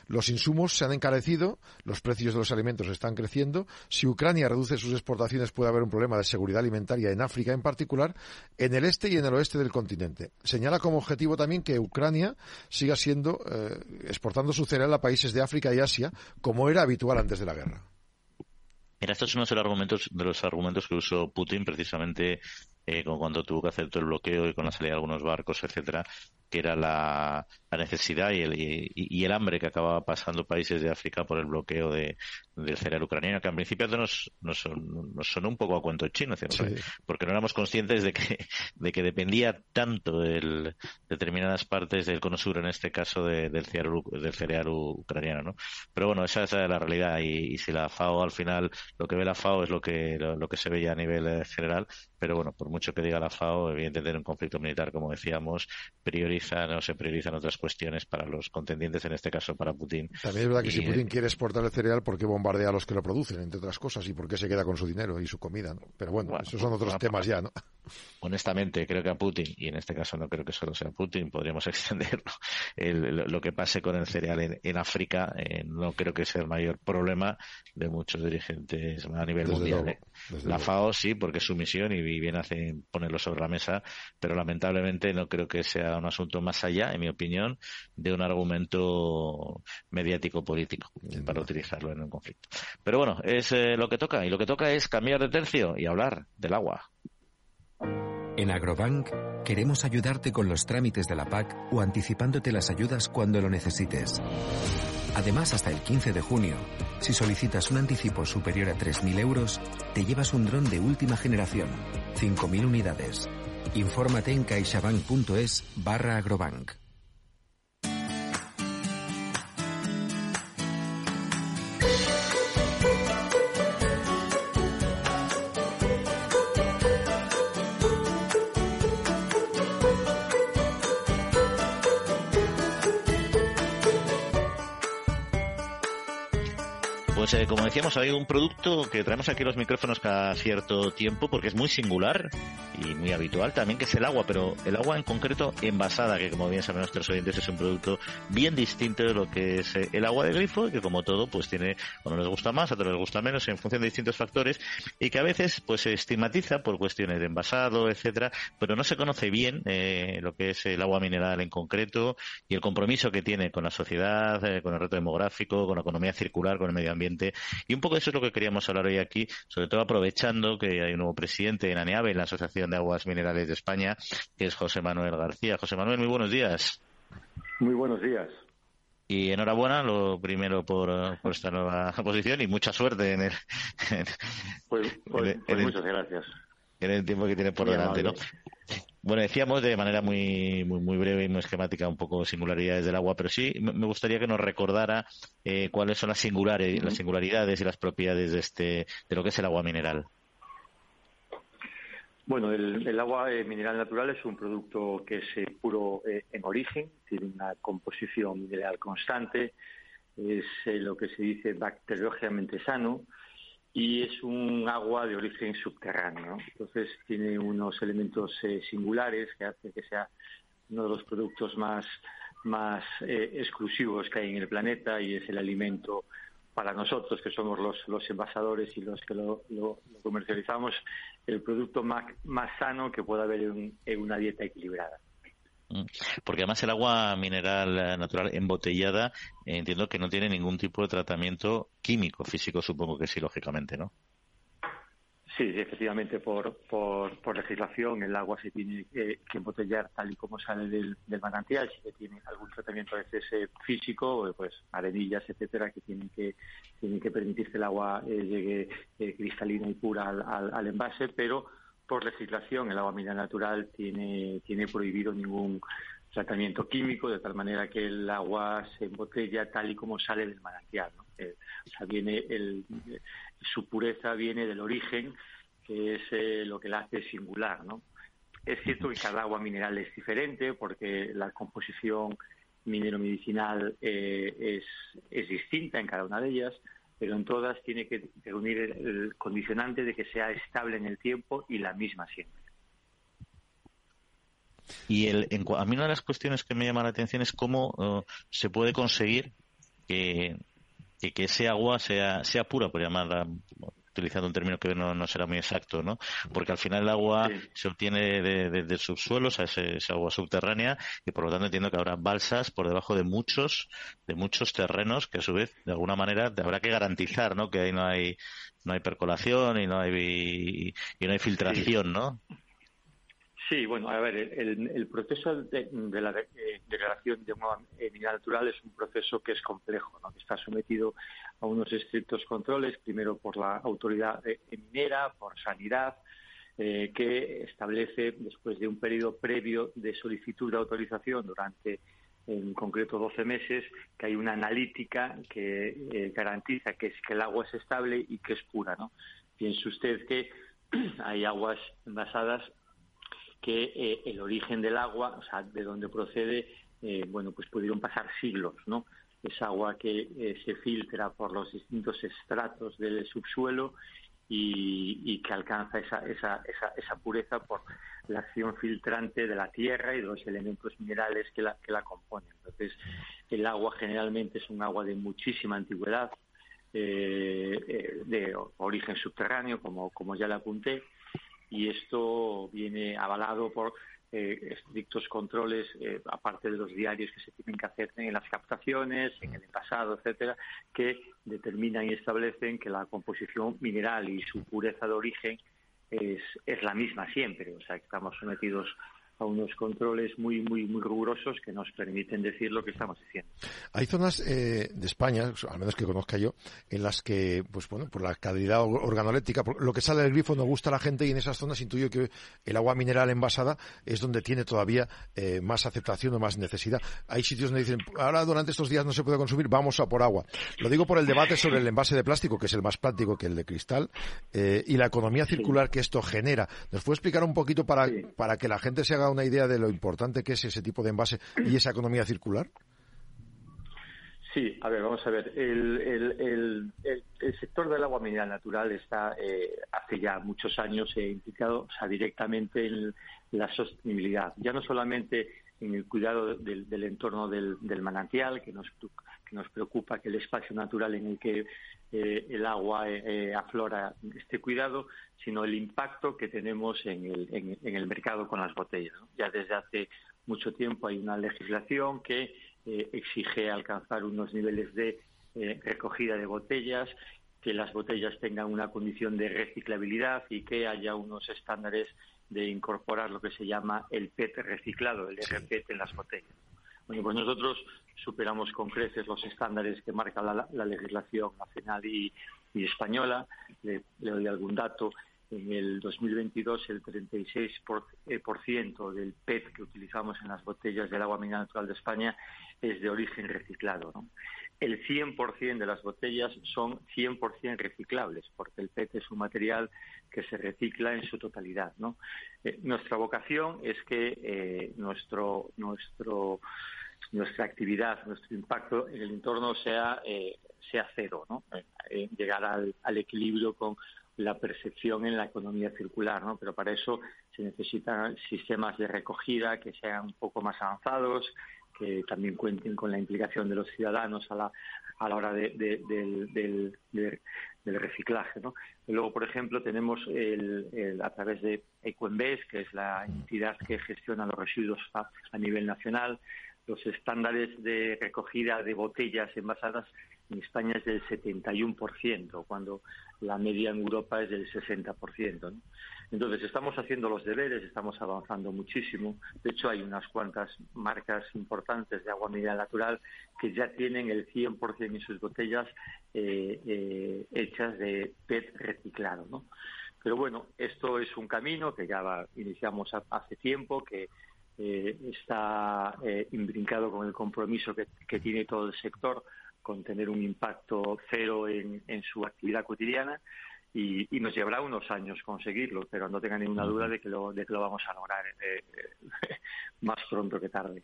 Los insumos se han encarecido, los precios de los alimentos están creciendo. Si Ucrania reduce sus exportaciones, puede haber un problema de seguridad alimentaria en África en particular, en el este y en el oeste del continente. Señala como objetivo también que Ucrania siga siendo eh, exportando su cereal a países de África y Asia, como era habitual antes de la guerra. Mira, estos son los argumentos, de los argumentos que usó Putin precisamente eh, cuando tuvo que hacer todo el bloqueo y con la salida de algunos barcos, etcétera, que era la, necesidad y el, y, el, hambre que acababa pasando países de África por el bloqueo de, del cereal ucraniano, que al principio nos, nos, nos sonó un poco a cuento chino, ¿cierto? porque no éramos conscientes de que, de que dependía tanto de determinadas partes del cono sur, en este caso del, cereal, del cereal ucraniano, ¿no? Pero bueno, esa es la realidad y, si la FAO al final, lo que ve la FAO es lo que, lo, que se ve ya a nivel eh, general, pero bueno, por mucho que diga la FAO, evidentemente en un conflicto militar, como decíamos, prioriza no se priorizan otras cuestiones para los contendientes, en este caso para Putin. También es verdad que si Putin quiere exportar el cereal, ¿por qué bombardea a los que lo producen, entre otras cosas? ¿Y por qué se queda con su dinero y su comida? Pero bueno, esos son otros temas ya, ¿no? Honestamente, creo que a Putin, y en este caso no creo que solo sea Putin, podríamos extenderlo, lo que pase con el cereal en, África eh, no creo que sea el mayor problema de muchos dirigentes a nivel mundial. ¿eh? La FAO sí, porque es su misión y bien hace ponerlo sobre la mesa, pero lamentablemente no creo que sea un asunto más allá, en mi opinión, de un argumento mediático político para utilizarlo en un conflicto. Pero bueno, es eh, lo que toca y lo que toca es cambiar de tercio y hablar del agua. En Agrobank queremos ayudarte con los trámites de la PAC o anticipándote las ayudas cuando lo necesites. Además, hasta el 15 de junio, si solicitas un anticipo superior a 3.000 euros, te llevas un dron de última generación, 5.000 unidades Infórmate en caixabank.es barra agrobank. Pues eh, como decíamos, hay un producto que traemos aquí los micrófonos cada cierto tiempo porque es muy singular y muy habitual también, que es el agua, pero el agua en concreto envasada, que como bien saben nuestros oyentes es un producto bien distinto de lo que es eh, el agua de grifo que como todo pues tiene, uno les gusta más, a otros les gusta menos en función de distintos factores y que a veces pues se estigmatiza por cuestiones de envasado, etcétera, pero no se conoce bien eh, lo que es el agua mineral en concreto y el compromiso que tiene con la sociedad, con el reto demográfico, con la economía circular, con el medio ambiente y un poco de eso es lo que queríamos hablar hoy aquí, sobre todo aprovechando que hay un nuevo presidente en ANEAVE, en la Asociación de Aguas Minerales de España, que es José Manuel García. José Manuel, muy buenos días. Muy buenos días. Y enhorabuena, lo primero, por, esta nueva posición y mucha suerte en el. pues, pues, pues muchas gracias. En el tiempo que tiene por delante, ¿no? Bueno, decíamos de manera muy, muy, muy breve y muy esquemática un poco singularidades del agua, pero sí me gustaría que nos recordara eh, cuáles son las, singulares, las singularidades y las propiedades de, este, de lo que es el agua mineral. Bueno, el, agua eh, mineral natural es un producto que es eh, puro en origen, tiene una composición mineral constante, es lo que se dice bacteriológicamente sano, y es un agua de origen subterráneo. Entonces tiene unos elementos eh, singulares que hace que sea uno de los productos más, más eh, exclusivos que hay en el planeta y es el alimento para nosotros, que somos los, los envasadores y los que lo, comercializamos, el producto más, más, sano que pueda haber en una dieta equilibrada. Mm. Porque además el agua mineral eh, natural embotellada eh, entiendo que no tiene ningún tipo de tratamiento químico, físico supongo que sí, lógicamente, ¿no? Sí, efectivamente, por, por, legislación el agua se tiene que, embotellar tal y como sale del, manantial. Si tiene algún tratamiento a veces eh, físico, pues arenillas, etcétera, que tienen que tienen que permitir que el agua llegue cristalina y pura al, al envase, pero por legislación el agua mineral natural tiene, tiene prohibido ningún tratamiento químico, de tal manera que el agua se embotella tal y como sale del manantial. Eh, o sea, viene su pureza viene del origen, que es eh, lo que la hace singular. Es cierto que cada agua mineral es diferente porque la composición minero-medicinal eh, es, es distinta en cada una de ellas, pero en todas tiene que reunir el, condicionante de que sea estable en el tiempo y la misma siempre. Y el, a mí una de las cuestiones que me llama la atención es cómo uh, se puede conseguir que, que, ese agua sea, sea pura, por llamarla utilizando un término que no, será muy exacto, ¿no? Porque al final el agua se obtiene de, del subsuelo, o sea, es, agua subterránea, y por lo tanto entiendo que habrá balsas por debajo de muchos, de muchos terrenos que a su vez, de alguna manera, habrá que garantizar, ¿no? Que ahí no hay, no hay percolación y no hay, y no hay filtración, ¿no? Sí, bueno, a ver, el, proceso de, la eh, degradación de agua mineral natural es un proceso que es complejo, ¿no? que está sometido a unos estrictos controles, primero por la autoridad minera, por sanidad, eh, que establece, después de un periodo previo de solicitud de autorización durante en concreto 12 meses, que hay una analítica que eh, garantiza que, es, que el agua es estable y que es pura. ¿no? Piense usted que hay aguas envasadas que eh, el origen del agua, o sea, de donde procede, eh, bueno, pues pudieron pasar siglos, ¿no? Es agua que eh, se filtra por los distintos estratos del subsuelo y, que alcanza esa, esa, esa, esa, pureza por la acción filtrante de la tierra y de los elementos minerales que la, que la componen. Entonces, el agua generalmente es un agua de muchísima antigüedad, de origen subterráneo, como, como ya le apunté, y esto viene avalado por eh, estrictos controles, eh, aparte de los diarios que se tienen que hacer en las captaciones, en el pasado, etcétera, que determinan y establecen que la composición mineral y su pureza de origen es, es la misma siempre. O sea, que estamos sometidos a unos controles muy, muy, muy rigurosos que nos permiten decir lo que estamos diciendo. Hay zonas eh, de España, al menos que conozca yo, en las que, pues bueno, por la calidad organoléptica, lo que sale del grifo no gusta a la gente y en esas zonas intuyo que el agua mineral envasada es donde tiene todavía eh, más aceptación o más necesidad. Hay sitios donde dicen, ahora durante estos días no se puede consumir, vamos a por agua. Lo digo por el debate sobre el envase de plástico, que es el más práctico que el de cristal, eh, y la economía circular que esto genera. ¿Nos puede explicar un poquito para, para que la gente se haga una idea de lo importante que es ese tipo de envase y esa economía circular? Sí, a ver, vamos a ver. El, sector del agua mineral natural está eh, hace ya muchos años eh, implicado directamente en la sostenibilidad, ya no solamente en el cuidado del, entorno del, manantial, que nos, que nos preocupa que el espacio natural en el que eh, el agua aflora esté cuidado, sino el impacto que tenemos en el, en, el mercado con las botellas. Ya desde hace mucho tiempo hay una legislación que eh, exige alcanzar unos niveles de eh, recogida de botellas, que las botellas tengan una condición de reciclabilidad y que haya unos estándares de incorporar lo que se llama el PET reciclado, el RPET en las botellas. Bueno, pues nosotros superamos con creces los estándares que marca la, legislación nacional y, española. Le, doy algún dato. En el 2022 el 36% eh, del PET que utilizamos en las botellas del agua mineral natural de España es de origen reciclado. El 100% de las botellas son 100% reciclables, porque el PET es un material que se recicla en su totalidad. Eh, nuestra vocación es que eh, nuestra actividad, nuestro impacto en el entorno sea, sea cero, ¿no? llegar al, al equilibrio con la percepción en la economía circular, ¿no? Pero para eso se necesitan sistemas de recogida que sean un poco más avanzados, que también cuenten con la implicación de los ciudadanos a la, a la hora del, reciclaje. ¿no? luego, por ejemplo, tenemos el, a través de Ecoembes, que es la entidad que gestiona los residuos a, a nivel nacional, los estándares de recogida de botellas envasadas en España es del 71%, cuando la media en Europa es del 60%. Entonces, estamos haciendo los deberes, estamos avanzando muchísimo. De hecho, hay unas cuantas marcas importantes de agua mineral natural que ya tienen el 100% en sus botellas eh, eh, hechas de PET reciclado. ¿no? Pero bueno, esto es un camino que ya iniciamos hace tiempo, que eh, está imbrincado con el compromiso que tiene todo el sector con tener un impacto cero en, su actividad cotidiana y, nos llevará unos años conseguirlo, pero no tenga ninguna duda de que lo, de que lo vamos a lograr eh, eh, más pronto que tarde.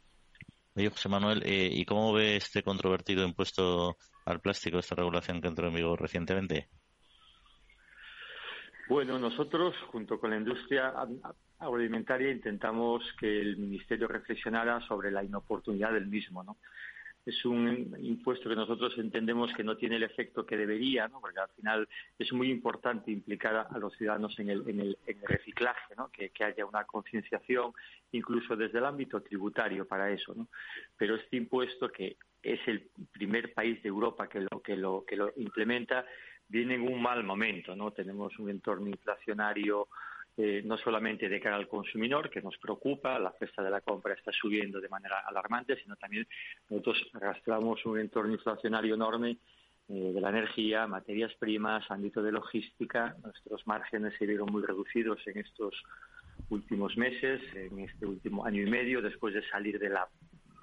Oye, José Manuel, eh, ¿y cómo ve este controvertido impuesto al plástico, esta regulación que entró en vigor recientemente? Bueno, nosotros, junto con la industria agroalimentaria, intentamos que el Ministerio reflexionara sobre la inoportunidad del mismo, ¿no? es un impuesto que nosotros entendemos que no tiene el efecto que debería, ¿no? porque al final es muy importante implicar a, los ciudadanos en el, en el, reciclaje, ¿no? que, haya una concienciación incluso desde el ámbito tributario para eso. ¿no? Pero este impuesto, que es el primer país de Europa que lo, que lo, que lo implementa, viene en un mal momento. ¿no? Tenemos un entorno inflacionario eh, no solamente de cara al consumidor, que nos preocupa, la cesta de la compra está subiendo de manera alarmante, sino también nosotros arrastramos un entorno inflacionario enorme eh, de la energía, materias primas, ámbito de logística. Nuestros márgenes se vieron muy reducidos en estos últimos meses, en este último año y medio, después de salir de la,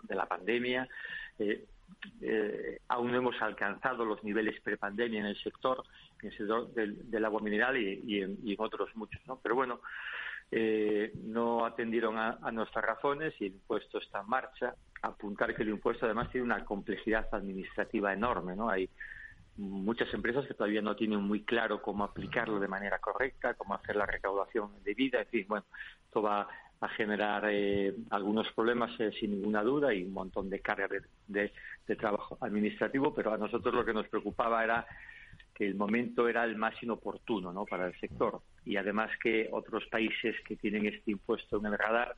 de la pandemia. Eh, eh, aún no hemos alcanzado los niveles prepandemia en el sector, en el sector del, agua mineral y, en, otros muchos, ¿no? Pero bueno, eh, no atendieron a, nuestras razones y el impuesto está en marcha. Apuntar que el impuesto además tiene una complejidad administrativa enorme, ¿no? Hay muchas empresas que todavía no tienen muy claro cómo aplicarlo de manera correcta, cómo hacer la recaudación debida, en fin, bueno, esto va a generar eh, algunos problemas eh, sin ninguna duda y un montón de carga de, trabajo administrativo, pero a nosotros lo que nos preocupaba era que el momento era el más inoportuno ¿no? para el sector y además que otros países que tienen este impuesto en el radar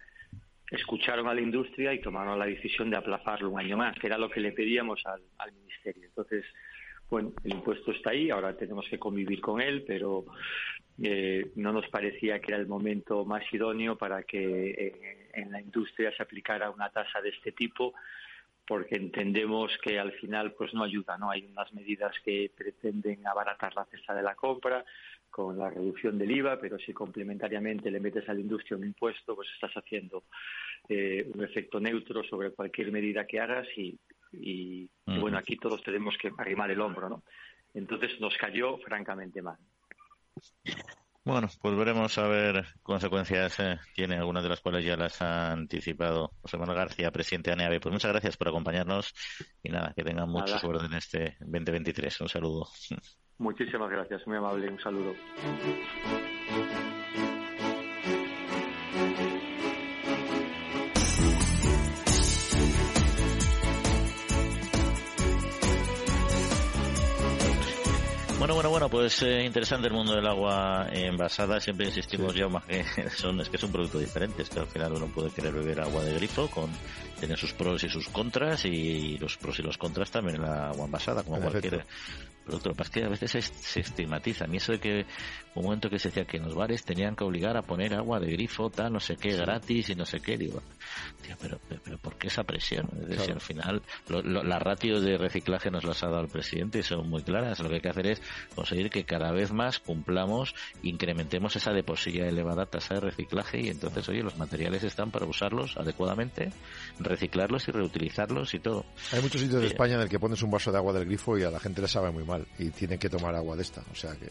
escucharon a la industria y tomaron la decisión de aplazarlo un año más, que era lo que le pedíamos al, al Ministerio. Entonces, bueno, el impuesto está ahí, ahora tenemos que convivir con él, pero eh, no nos parecía que era el momento más idóneo para que eh, en la industria se aplicara una tasa de este tipo porque entendemos que al final pues no ayuda, ¿no? Hay unas medidas que pretenden abaratar la cesta de la compra con la reducción del IVA, pero si complementariamente le metes a la industria un impuesto, pues estás haciendo eh, un efecto neutro sobre cualquier medida que hagas y, y, bueno, aquí todos tenemos que arrimar el hombro, ¿no? Entonces nos cayó francamente mal. Bueno, pues veremos a ver consecuencias eh, tiene, algunas de las cuales ya las ha anticipado José Manuel García, presidente de ANEAVE. Pues muchas gracias por acompañarnos y nada, que tengan mucho suerte en este 2023. Un saludo. Muchísimas gracias, muy amable, un saludo. Bueno, bueno, bueno, pues eh, interesante el mundo del agua envasada. Siempre insistimos ya más que son, es que es un producto diferente. Es que al final uno puede querer beber agua de grifo con tiene sus pros y sus contras y los pros y los contras también en la agua envasada, como cualquier producto. Lo que pasa es que a veces se, estigmatiza. A mí eso de que un momento que se decía que en los bares tenían que obligar a poner agua de grifo, tal, no sé qué, gratis y no sé qué. Digo, tío, pero, pero, ¿por qué esa presión? Es decir, al final, lo, la ratio de reciclaje nos las ha dado el presidente y son muy claras. Lo que hay que hacer es conseguir que cada vez más cumplamos, incrementemos esa de por elevada tasa de reciclaje y entonces, oye, los materiales están para usarlos adecuadamente, reciclarlos y reutilizarlos y todo. Hay muchos sitios de España en el que pones un vaso de agua del grifo y a la gente le sabe muy mal y tienen que tomar agua de esta, o sea que...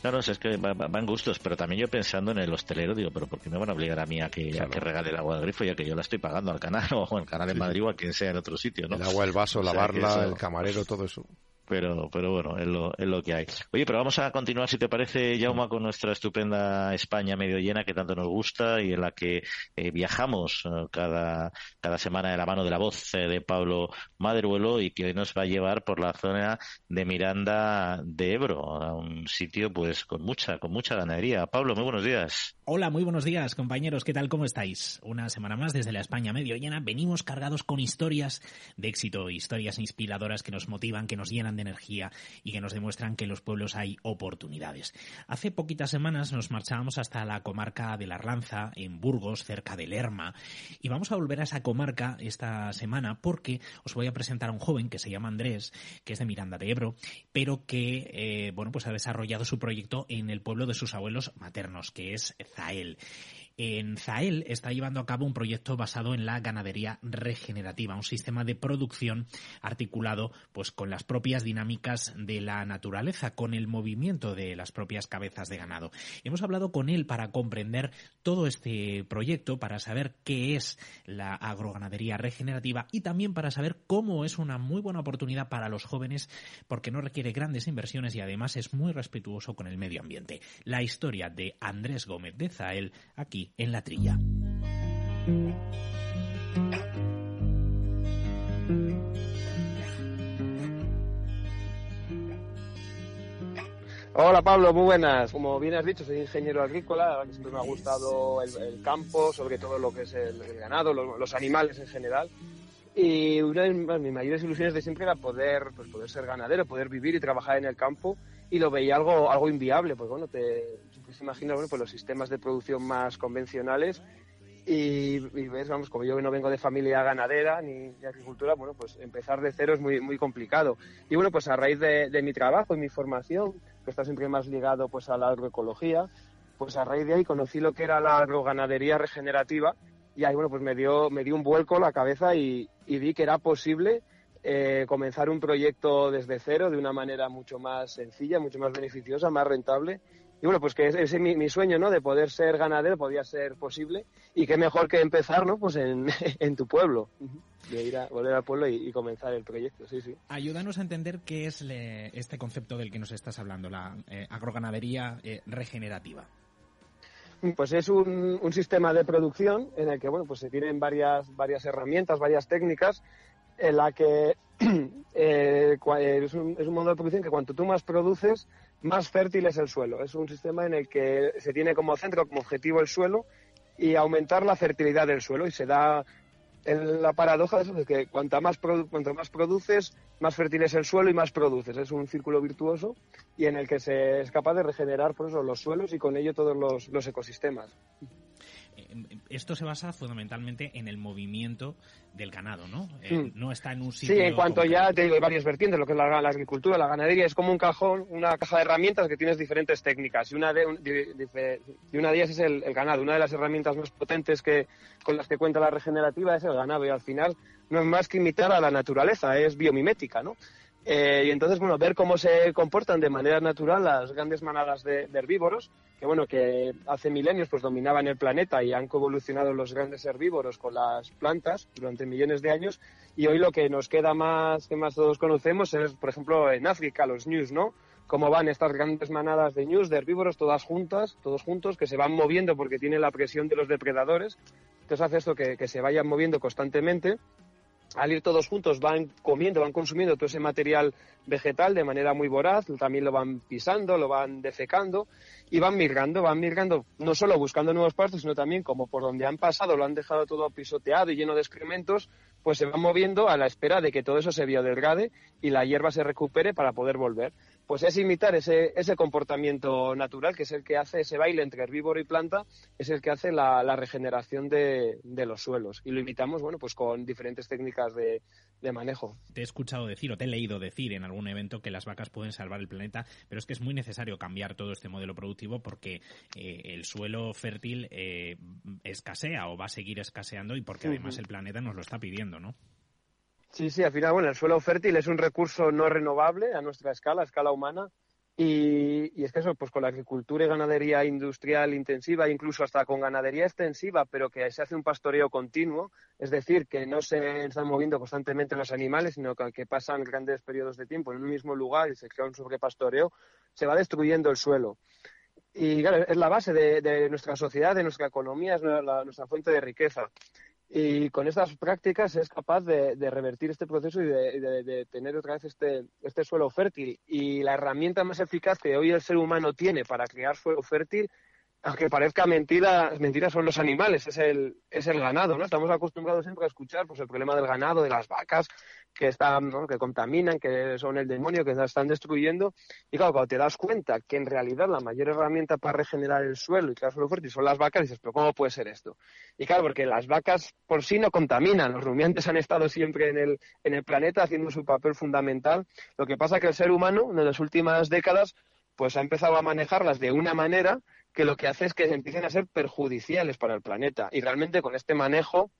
Claro, es que van gustos, pero también yo pensando en el hostelero, digo, pero ¿por qué me van a obligar a mí a que, que regale el agua del grifo ya que yo la estoy pagando al canal o al canal en Madrid o a quien sea en otro sitio, ¿no? El agua, el vaso, lavarla, el camarero, todo eso pero, pero bueno, es lo, es lo que hay. Oye, pero vamos a continuar, si te parece, Jauma, con nuestra estupenda España medio llena que tanto nos gusta y en la que eh, viajamos eh, cada, cada semana de la mano de la voz eh, de Pablo Maderuelo y que hoy nos va a llevar por la zona de Miranda de Ebro, a un sitio pues con mucha, con mucha ganadería. Pablo, muy buenos días. Hola, muy buenos días, compañeros. ¿Qué tal? ¿Cómo estáis? Una semana más desde la España medio llena. Venimos cargados con historias de éxito, historias inspiradoras que nos motivan, que nos llenan de energía y que nos demuestran que en los pueblos hay oportunidades. Hace poquitas semanas nos marchábamos hasta la comarca de La Arlanza, en Burgos, cerca de Lerma, y vamos a volver a esa comarca esta semana porque os voy a presentar a un joven que se llama Andrés, que es de Miranda de Ebro, pero que, eh, bueno, pues ha desarrollado su proyecto en el pueblo de sus abuelos maternos, que es Zael. En Zael está llevando a cabo un proyecto basado en la ganadería regenerativa, un sistema de producción articulado pues con las propias dinámicas de la naturaleza, con el movimiento de las propias cabezas de ganado. Hemos hablado con él para comprender todo este proyecto, para saber qué es la agroganadería regenerativa y también para saber cómo es una muy buena oportunidad para los jóvenes porque no requiere grandes inversiones y además es muy respetuoso con el medio ambiente. La historia de Andrés Gómez de Zael aquí en la trilla. Hola Pablo, muy buenas. Como bien has dicho, soy ingeniero agrícola, siempre me ha gustado el, campo, sobre todo lo que es el, ganado, los, animales en general. Y una de mis mayores ilusiones de siempre era poder, pues, poder ser ganadero, poder vivir y trabajar en el campo y lo veía algo, algo inviable, pues bueno, te, te imaginas bueno, pues los sistemas de producción más convencionales y, ves, vamos, como yo no vengo de familia ganadera ni de agricultura, bueno, pues empezar de cero es muy, muy complicado. Y bueno, pues a raíz de, mi trabajo y mi formación, que está siempre más ligado pues a la agroecología, pues a raíz de ahí conocí lo que era la agroganadería regenerativa y ahí, bueno, pues me dio, me dio un vuelco la cabeza y, y vi que era posible eh, comenzar un proyecto desde cero de una manera mucho más sencilla, mucho más beneficiosa, más rentable. Y bueno, pues que ese es mi, sueño, ¿no? De poder ser ganadero, podía ser posible. Y qué mejor que empezar, ¿no? Pues en, tu pueblo. De ir a volver al pueblo y, comenzar el proyecto, sí, sí. Ayúdanos a entender qué es este concepto del que nos estás hablando, la eh, agroganadería eh, regenerativa. Pues es un, un, sistema de producción en el que, bueno, pues se tienen varias, varias herramientas, varias técnicas en la que eh, es, un, es un modo de producción que cuanto tú más produces, más fértil es el suelo. Es un sistema en el que se tiene como centro, como objetivo el suelo y aumentar la fertilidad del suelo y se da la paradoja es que cuanto más, cuanto más produces, más fértil es el suelo y más produces. Es un círculo virtuoso y en el que se es capaz de regenerar por eso, los suelos y con ello todos los, los ecosistemas esto se basa fundamentalmente en el movimiento del ganado, ¿no? Eh, hmm. No está en un sitio. Sí, en cuanto ya te digo, hay varias vertientes, lo que es la, agricultura, la ganadería, es como un cajón, una caja de herramientas que tienes diferentes técnicas. Y una de, una de ellas es el, ganado. Una de las herramientas más potentes que con las que cuenta la regenerativa es el ganado. Y al final no es más que imitar a la naturaleza, es biomimética, ¿no? Eh, y entonces, bueno, ver cómo se comportan de manera natural las grandes manadas de, herbívoros, que bueno, que hace milenios pues dominaban el planeta y han coevolucionado los grandes herbívoros con las plantas durante millones de años. Y hoy lo que nos queda más, que más todos conocemos es, por ejemplo, en África, los ñus, ¿no? Cómo van estas grandes manadas de ñus, de herbívoros, todas juntas, todos juntos, que se van moviendo porque tienen la presión de los depredadores. Entonces hace esto que se vayan moviendo constantemente al ir todos juntos van comiendo, van consumiendo todo ese material vegetal de manera muy voraz, también lo van pisando, lo van defecando y van migrando, van migrando no solo buscando nuevos pastos, sino también como por donde han pasado lo han dejado todo pisoteado y lleno de excrementos, pues se van moviendo a la espera de que todo eso se biodegrade y la hierba se recupere para poder volver pues es imitar ese, ese comportamiento natural, que es el que hace ese baile entre herbívoro y planta, es el que hace la, regeneración de, los suelos. Y lo imitamos, bueno, pues con diferentes técnicas de, manejo. Te he escuchado decir o te he leído decir en algún evento que las vacas pueden salvar el planeta, pero es que es muy necesario cambiar todo este modelo productivo porque eh, el suelo fértil eh, escasea o va a seguir escaseando y porque además el planeta nos lo está pidiendo, ¿no? Sí, sí, al final, bueno, el suelo fértil es un recurso no renovable a nuestra escala, a escala humana, y, es que eso, pues con la agricultura y ganadería industrial intensiva, incluso hasta con ganadería extensiva, pero que se hace un pastoreo continuo, es decir, que no se están moviendo constantemente los animales, sino que, pasan grandes periodos de tiempo en un mismo lugar y se crea un sobrepastoreo, se va destruyendo el suelo. Y claro, es la base de, nuestra sociedad, de nuestra economía, es nuestra fuente de riqueza. Y con estas prácticas es capaz de, revertir este proceso y de, tener otra vez este, este suelo fértil. Y la herramienta más eficaz que hoy el ser humano tiene para crear suelo fértil aunque parezca mentira, mentira son los animales, es el, es el ganado, ¿no? Estamos acostumbrados siempre a escuchar pues, el problema del ganado, de las vacas, que están, que contaminan, que son el demonio, que están destruyendo. Y claro, cuando te das cuenta que en realidad la mayor herramienta para regenerar el suelo y crear suelo fértil son las vacas, dices, pero ¿cómo puede ser esto? Y claro, porque las vacas por sí no contaminan, los rumiantes han estado siempre en el, en el planeta haciendo su papel fundamental. Lo que pasa es que el ser humano, en las últimas décadas, pues ha empezado a manejarlas de una manera que lo que hace es que empiecen a ser perjudiciales para el planeta. Y realmente con este manejo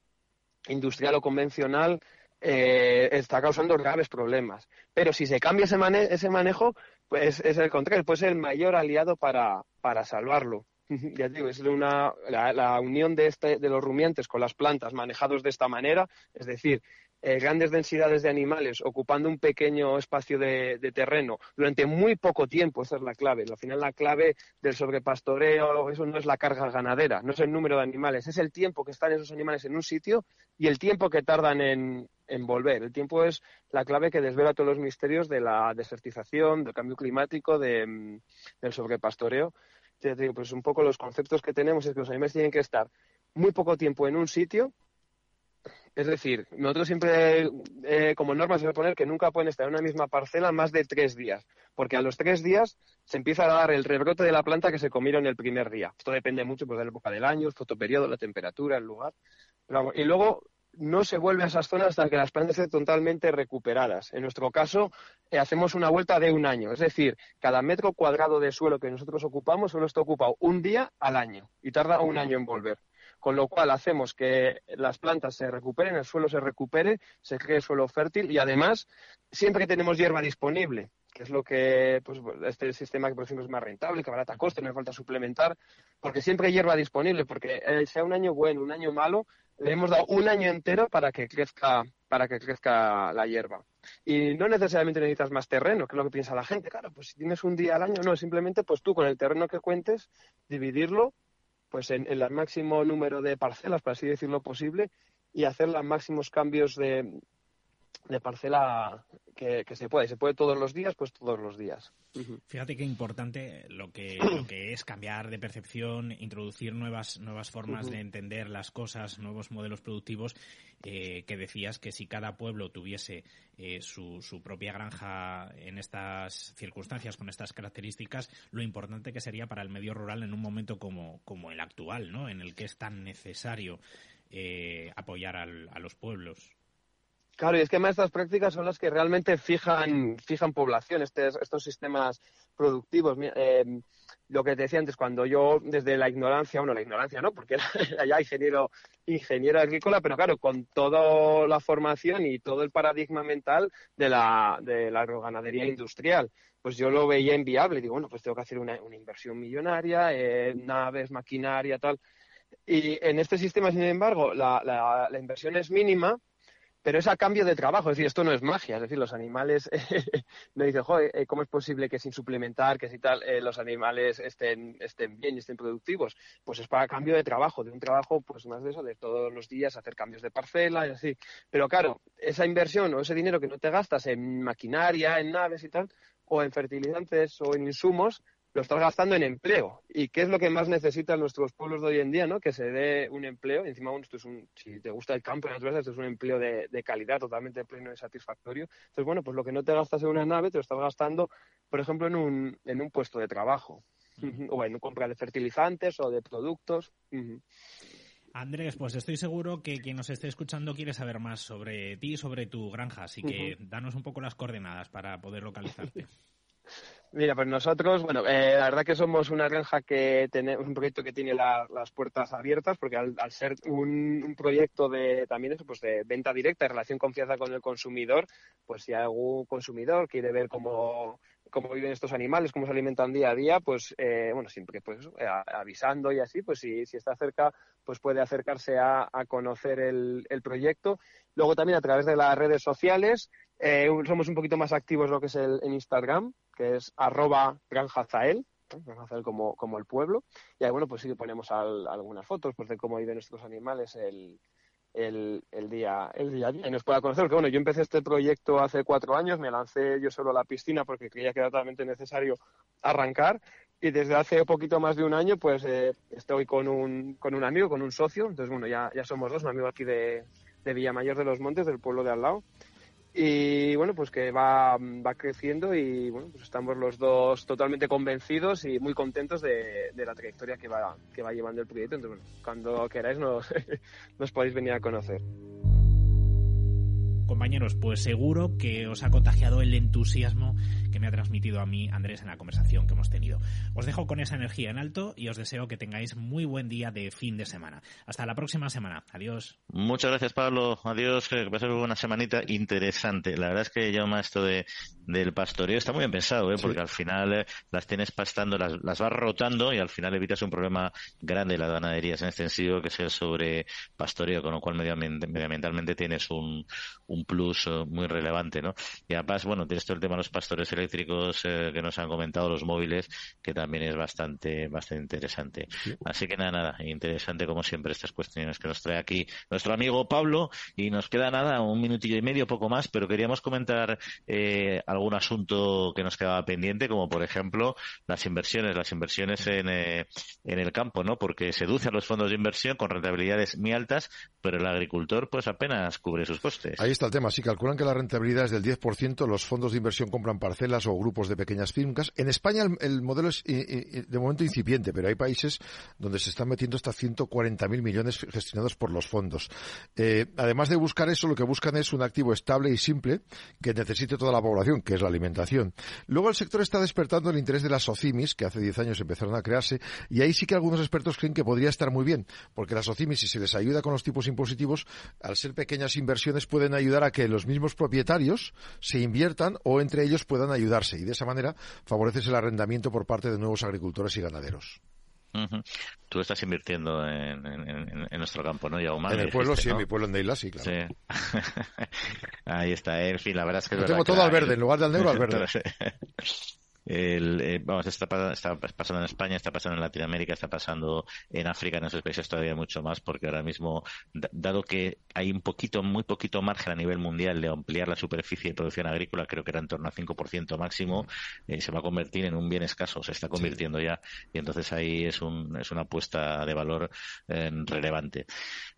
industrial o convencional eh, está causando graves problemas. Pero si se cambia ese, ese manejo, pues es el contrario, pues es el mayor aliado para, para salvarlo. ya digo, es una, la, unión de, este, de los rumiantes con las plantas manejados de esta manera, es decir, eh, grandes densidades de animales ocupando un pequeño espacio de, terreno durante muy poco tiempo, esa es la clave. Al final la clave del sobrepastoreo, eso no es la carga ganadera, no es el número de animales, es el tiempo que están esos animales en un sitio y el tiempo que tardan en, volver. El tiempo es la clave que desvela todos los misterios de la desertización, del cambio climático, del sobrepastoreo. pues un poco los conceptos que tenemos es que los animales tienen que estar muy poco tiempo en un sitio es decir, nosotros siempre, eh, como norma, se a poner que nunca pueden estar en una misma parcela más de tres días, porque a los tres días se empieza a dar el rebrote de la planta que se comieron el primer día. Esto depende mucho pues, de la época del año, el fotoperiodo, la temperatura, el lugar. y luego no se vuelve a esas zonas hasta que las plantas estén totalmente recuperadas. En nuestro caso, eh, hacemos una vuelta de un año. Es decir, cada metro cuadrado de suelo que nosotros ocupamos solo está ocupado un día al año y tarda un año en volver con lo cual hacemos que las plantas se recuperen, el suelo se recupere, se cree suelo fértil y además siempre que tenemos hierba disponible, que es lo que, pues, este sistema que por ejemplo es más rentable, que barata coste, no hace falta suplementar, porque siempre hay hierba disponible, porque eh, sea un año bueno, un año malo, le hemos dado un año entero para que crezca para que crezca la hierba. Y no necesariamente necesitas más terreno, que es lo que piensa la gente. Claro, pues si tienes un día al año, no, simplemente pues tú con el terreno que cuentes, dividirlo pues en, el máximo número de parcelas, para así decirlo posible, y hacer los máximos cambios de, de parcela que, se puede. Se puede todos los días, pues todos los días. Fíjate qué importante lo que, lo que es cambiar de percepción, introducir nuevas, nuevas formas de entender las cosas, nuevos modelos productivos, eh, que decías que si cada pueblo tuviese eh, su, su propia granja en estas circunstancias, con estas características, lo importante que sería para el medio rural en un momento como, como el actual, ¿no? En el que es tan necesario eh, apoyar a los pueblos. Claro, y es que además estas prácticas son las que realmente fijan, fijan población, estos sistemas productivos. Eh, lo que te decía antes, cuando yo desde la ignorancia, bueno, la ignorancia no, porque era ya ingeniero, ingeniero agrícola, pero claro, con toda la formación y todo el paradigma mental de la, de la agroganadería industrial, pues yo lo veía inviable. Digo, bueno, pues tengo que hacer una, inversión millonaria, eh, naves, maquinaria, tal. Y en este sistema, sin embargo, la, la inversión es mínima pero es a cambio de trabajo, es decir, esto no es magia, es decir, los animales, me dicen, eh, ¿cómo es posible que sin suplementar, que si tal, eh, los animales estén, estén bien y estén productivos? Pues es para cambio de trabajo, de un trabajo, pues más de eso, de todos los días hacer cambios de parcela y así. Pero claro, esa inversión o ese dinero que no te gastas en maquinaria, en naves y tal, o en fertilizantes o en insumos, lo estás gastando en empleo. ¿Y qué es lo que más necesitan nuestros pueblos de hoy en día? ¿no? Que se dé un empleo. encima, esto es un, si te gusta el campo, naturaleza, esto es un empleo de, calidad, totalmente pleno y satisfactorio. Entonces, bueno, pues lo que no te gastas en una nave, te lo estás gastando, por ejemplo, en un, en un puesto de trabajo. O en compra de fertilizantes o de productos. Andrés, pues estoy seguro que quien nos esté escuchando quiere saber más sobre ti y sobre tu granja, así que danos un poco las coordenadas para poder localizarte. Mira, pues nosotros, bueno, eh, la verdad que somos una granja que tenemos un proyecto que tiene las puertas abiertas, porque al, ser un, proyecto de también eso, pues de venta directa, y relación confianza con el consumidor, pues si algún consumidor quiere ver cómo, cómo viven estos animales, cómo se alimentan día a día, pues eh, bueno, siempre pues eh, avisando y así, pues si, si está cerca, pues puede acercarse a, conocer el, el proyecto. Luego también a través de las redes sociales, somos un poquito más activos lo que es el, en Instagram, que es arroba granjazael, granjazael como, como el pueblo, y ahí, bueno, pues sí que ponemos algunas fotos pues, de cómo viven nuestros animales el, el, el, día, el día a día. Y nos pueda conocer. Porque bueno, yo empecé este proyecto hace cuatro años, me lancé yo solo a la piscina porque creía que era totalmente necesario arrancar. Y desde hace poquito más de un año pues eh, estoy con un, con un amigo, con un socio, entonces bueno, ya, ya somos dos, un amigo aquí de, de Villamayor de los Montes, del pueblo de al lado y bueno, pues que va, va creciendo y bueno, pues estamos los dos totalmente convencidos y muy contentos de, de la trayectoria que va, que va llevando el proyecto. Entonces, cuando queráis nos, nos podéis venir a conocer compañeros, pues seguro que os ha contagiado el entusiasmo que me ha transmitido a mí Andrés en la conversación que hemos tenido. Os dejo con esa energía en alto y os deseo que tengáis muy buen día de fin de semana. Hasta la próxima semana. Adiós. Muchas gracias, Pablo. Adiós. Que ser una semanita interesante. La verdad es que yo esto de, del pastoreo está muy bien pensado, ¿eh? porque al final eh, las tienes pastando, las, las vas rotando y al final evitas un problema grande de las ganaderías en sentido que es el sobre pastoreo, con lo cual medioambientalmente tienes un un plus eh, muy relevante, ¿no? Y además, bueno, tienes todo el tema de los pastores eléctricos eh, que nos han comentado, los móviles, que también es bastante, bastante interesante. Así que nada, nada, interesante como siempre estas cuestiones que nos trae aquí nuestro amigo Pablo y nos queda nada, un minutillo y medio, poco más, pero queríamos comentar eh, algún asunto que nos quedaba pendiente, como por ejemplo las inversiones, las inversiones en, en el campo, ¿no? Porque seduce a los fondos de inversión con rentabilidades muy altas, pero el agricultor pues apenas cubre sus costes. Ahí está el tema. Si calculan que la rentabilidad es del 10%, los fondos de inversión compran parcelas o grupos de pequeñas fincas. En España el, modelo es de momento incipiente, pero hay países donde se están metiendo hasta 140.000 millones gestionados por los fondos. Eh, además de buscar eso, lo que buscan es un activo estable y simple que necesite toda la población, que es la alimentación. Luego el sector está despertando el interés de las OCIMIS, que hace 10 años empezaron a crearse, y ahí sí que algunos expertos creen que podría estar muy bien, porque las OCIMIS, si se les ayuda con los tipos impositivos, al ser pequeñas inversiones pueden ayudar a que los mismos propietarios se inviertan o entre ellos puedan ayudarse y de esa manera favoreces el arrendamiento por parte de nuevos agricultores y ganaderos. Tú estás invirtiendo en, nuestro campo, ¿no, Yauma? En el pueblo, sí, en mi pueblo en Deila, sí, claro. Ahí está, en fin, la verdad es que... Lo tengo todo al verde, en lugar del negro al verde. el, eh, vamos, está, está, pasando en España, está pasando en Latinoamérica, está pasando en África, en esos países todavía mucho más, porque ahora mismo, dado que hay un poquito, muy poquito margen a nivel mundial de ampliar la superficie de producción agrícola, creo que era en torno a 5% máximo, eh, se va a convertir en un bien escaso, se está convirtiendo ya, y entonces ahí es, un, es una apuesta de valor eh, relevante.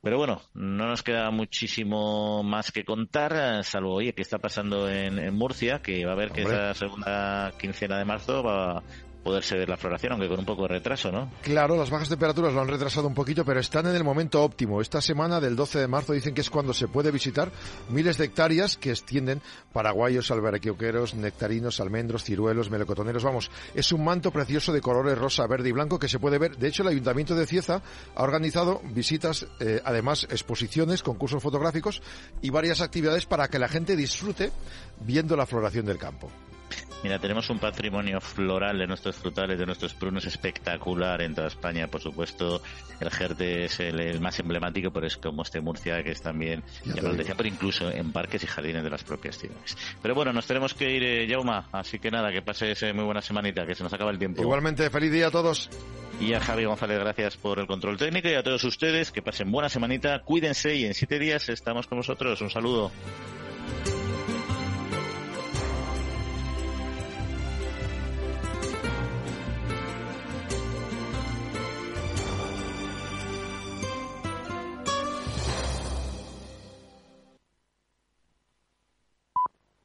Pero bueno, no nos queda muchísimo más que contar, salvo, oye, qué está pasando en, Murcia, que va a ver que esa segunda quincena de marzo va, poderse ver la floración, aunque con un poco de retraso, ¿no? Claro, las bajas temperaturas lo han retrasado un poquito, pero están en el momento óptimo. Esta semana del 12 de marzo dicen que es cuando se puede visitar miles de hectáreas que extienden paraguayos, albaricoqueros, nectarinos, almendros, ciruelos, melocotoneros. Vamos, es un manto precioso de colores rosa, verde y blanco que se puede ver. De hecho, el Ayuntamiento de Cieza ha organizado visitas, eh, además exposiciones, concursos fotográficos y varias actividades para que la gente disfrute viendo la floración del campo. Mira, tenemos un patrimonio floral de nuestros frutales, de nuestros prunos espectacular en toda España. Por supuesto, el Jerte es el, más emblemático, pero es como este Murcia, que es también, ya lo decía, pero incluso en parques y jardines de las propias ciudades. Pero bueno, nos tenemos que ir, eh, Jauma, así que nada, que pases muy buena semanita, que se nos acaba el tiempo. Igualmente, feliz día a todos. Y a Javi González, gracias por el control técnico y a todos ustedes que pasen buena semanita, cuídense y en siete días estamos con vosotros. Un saludo.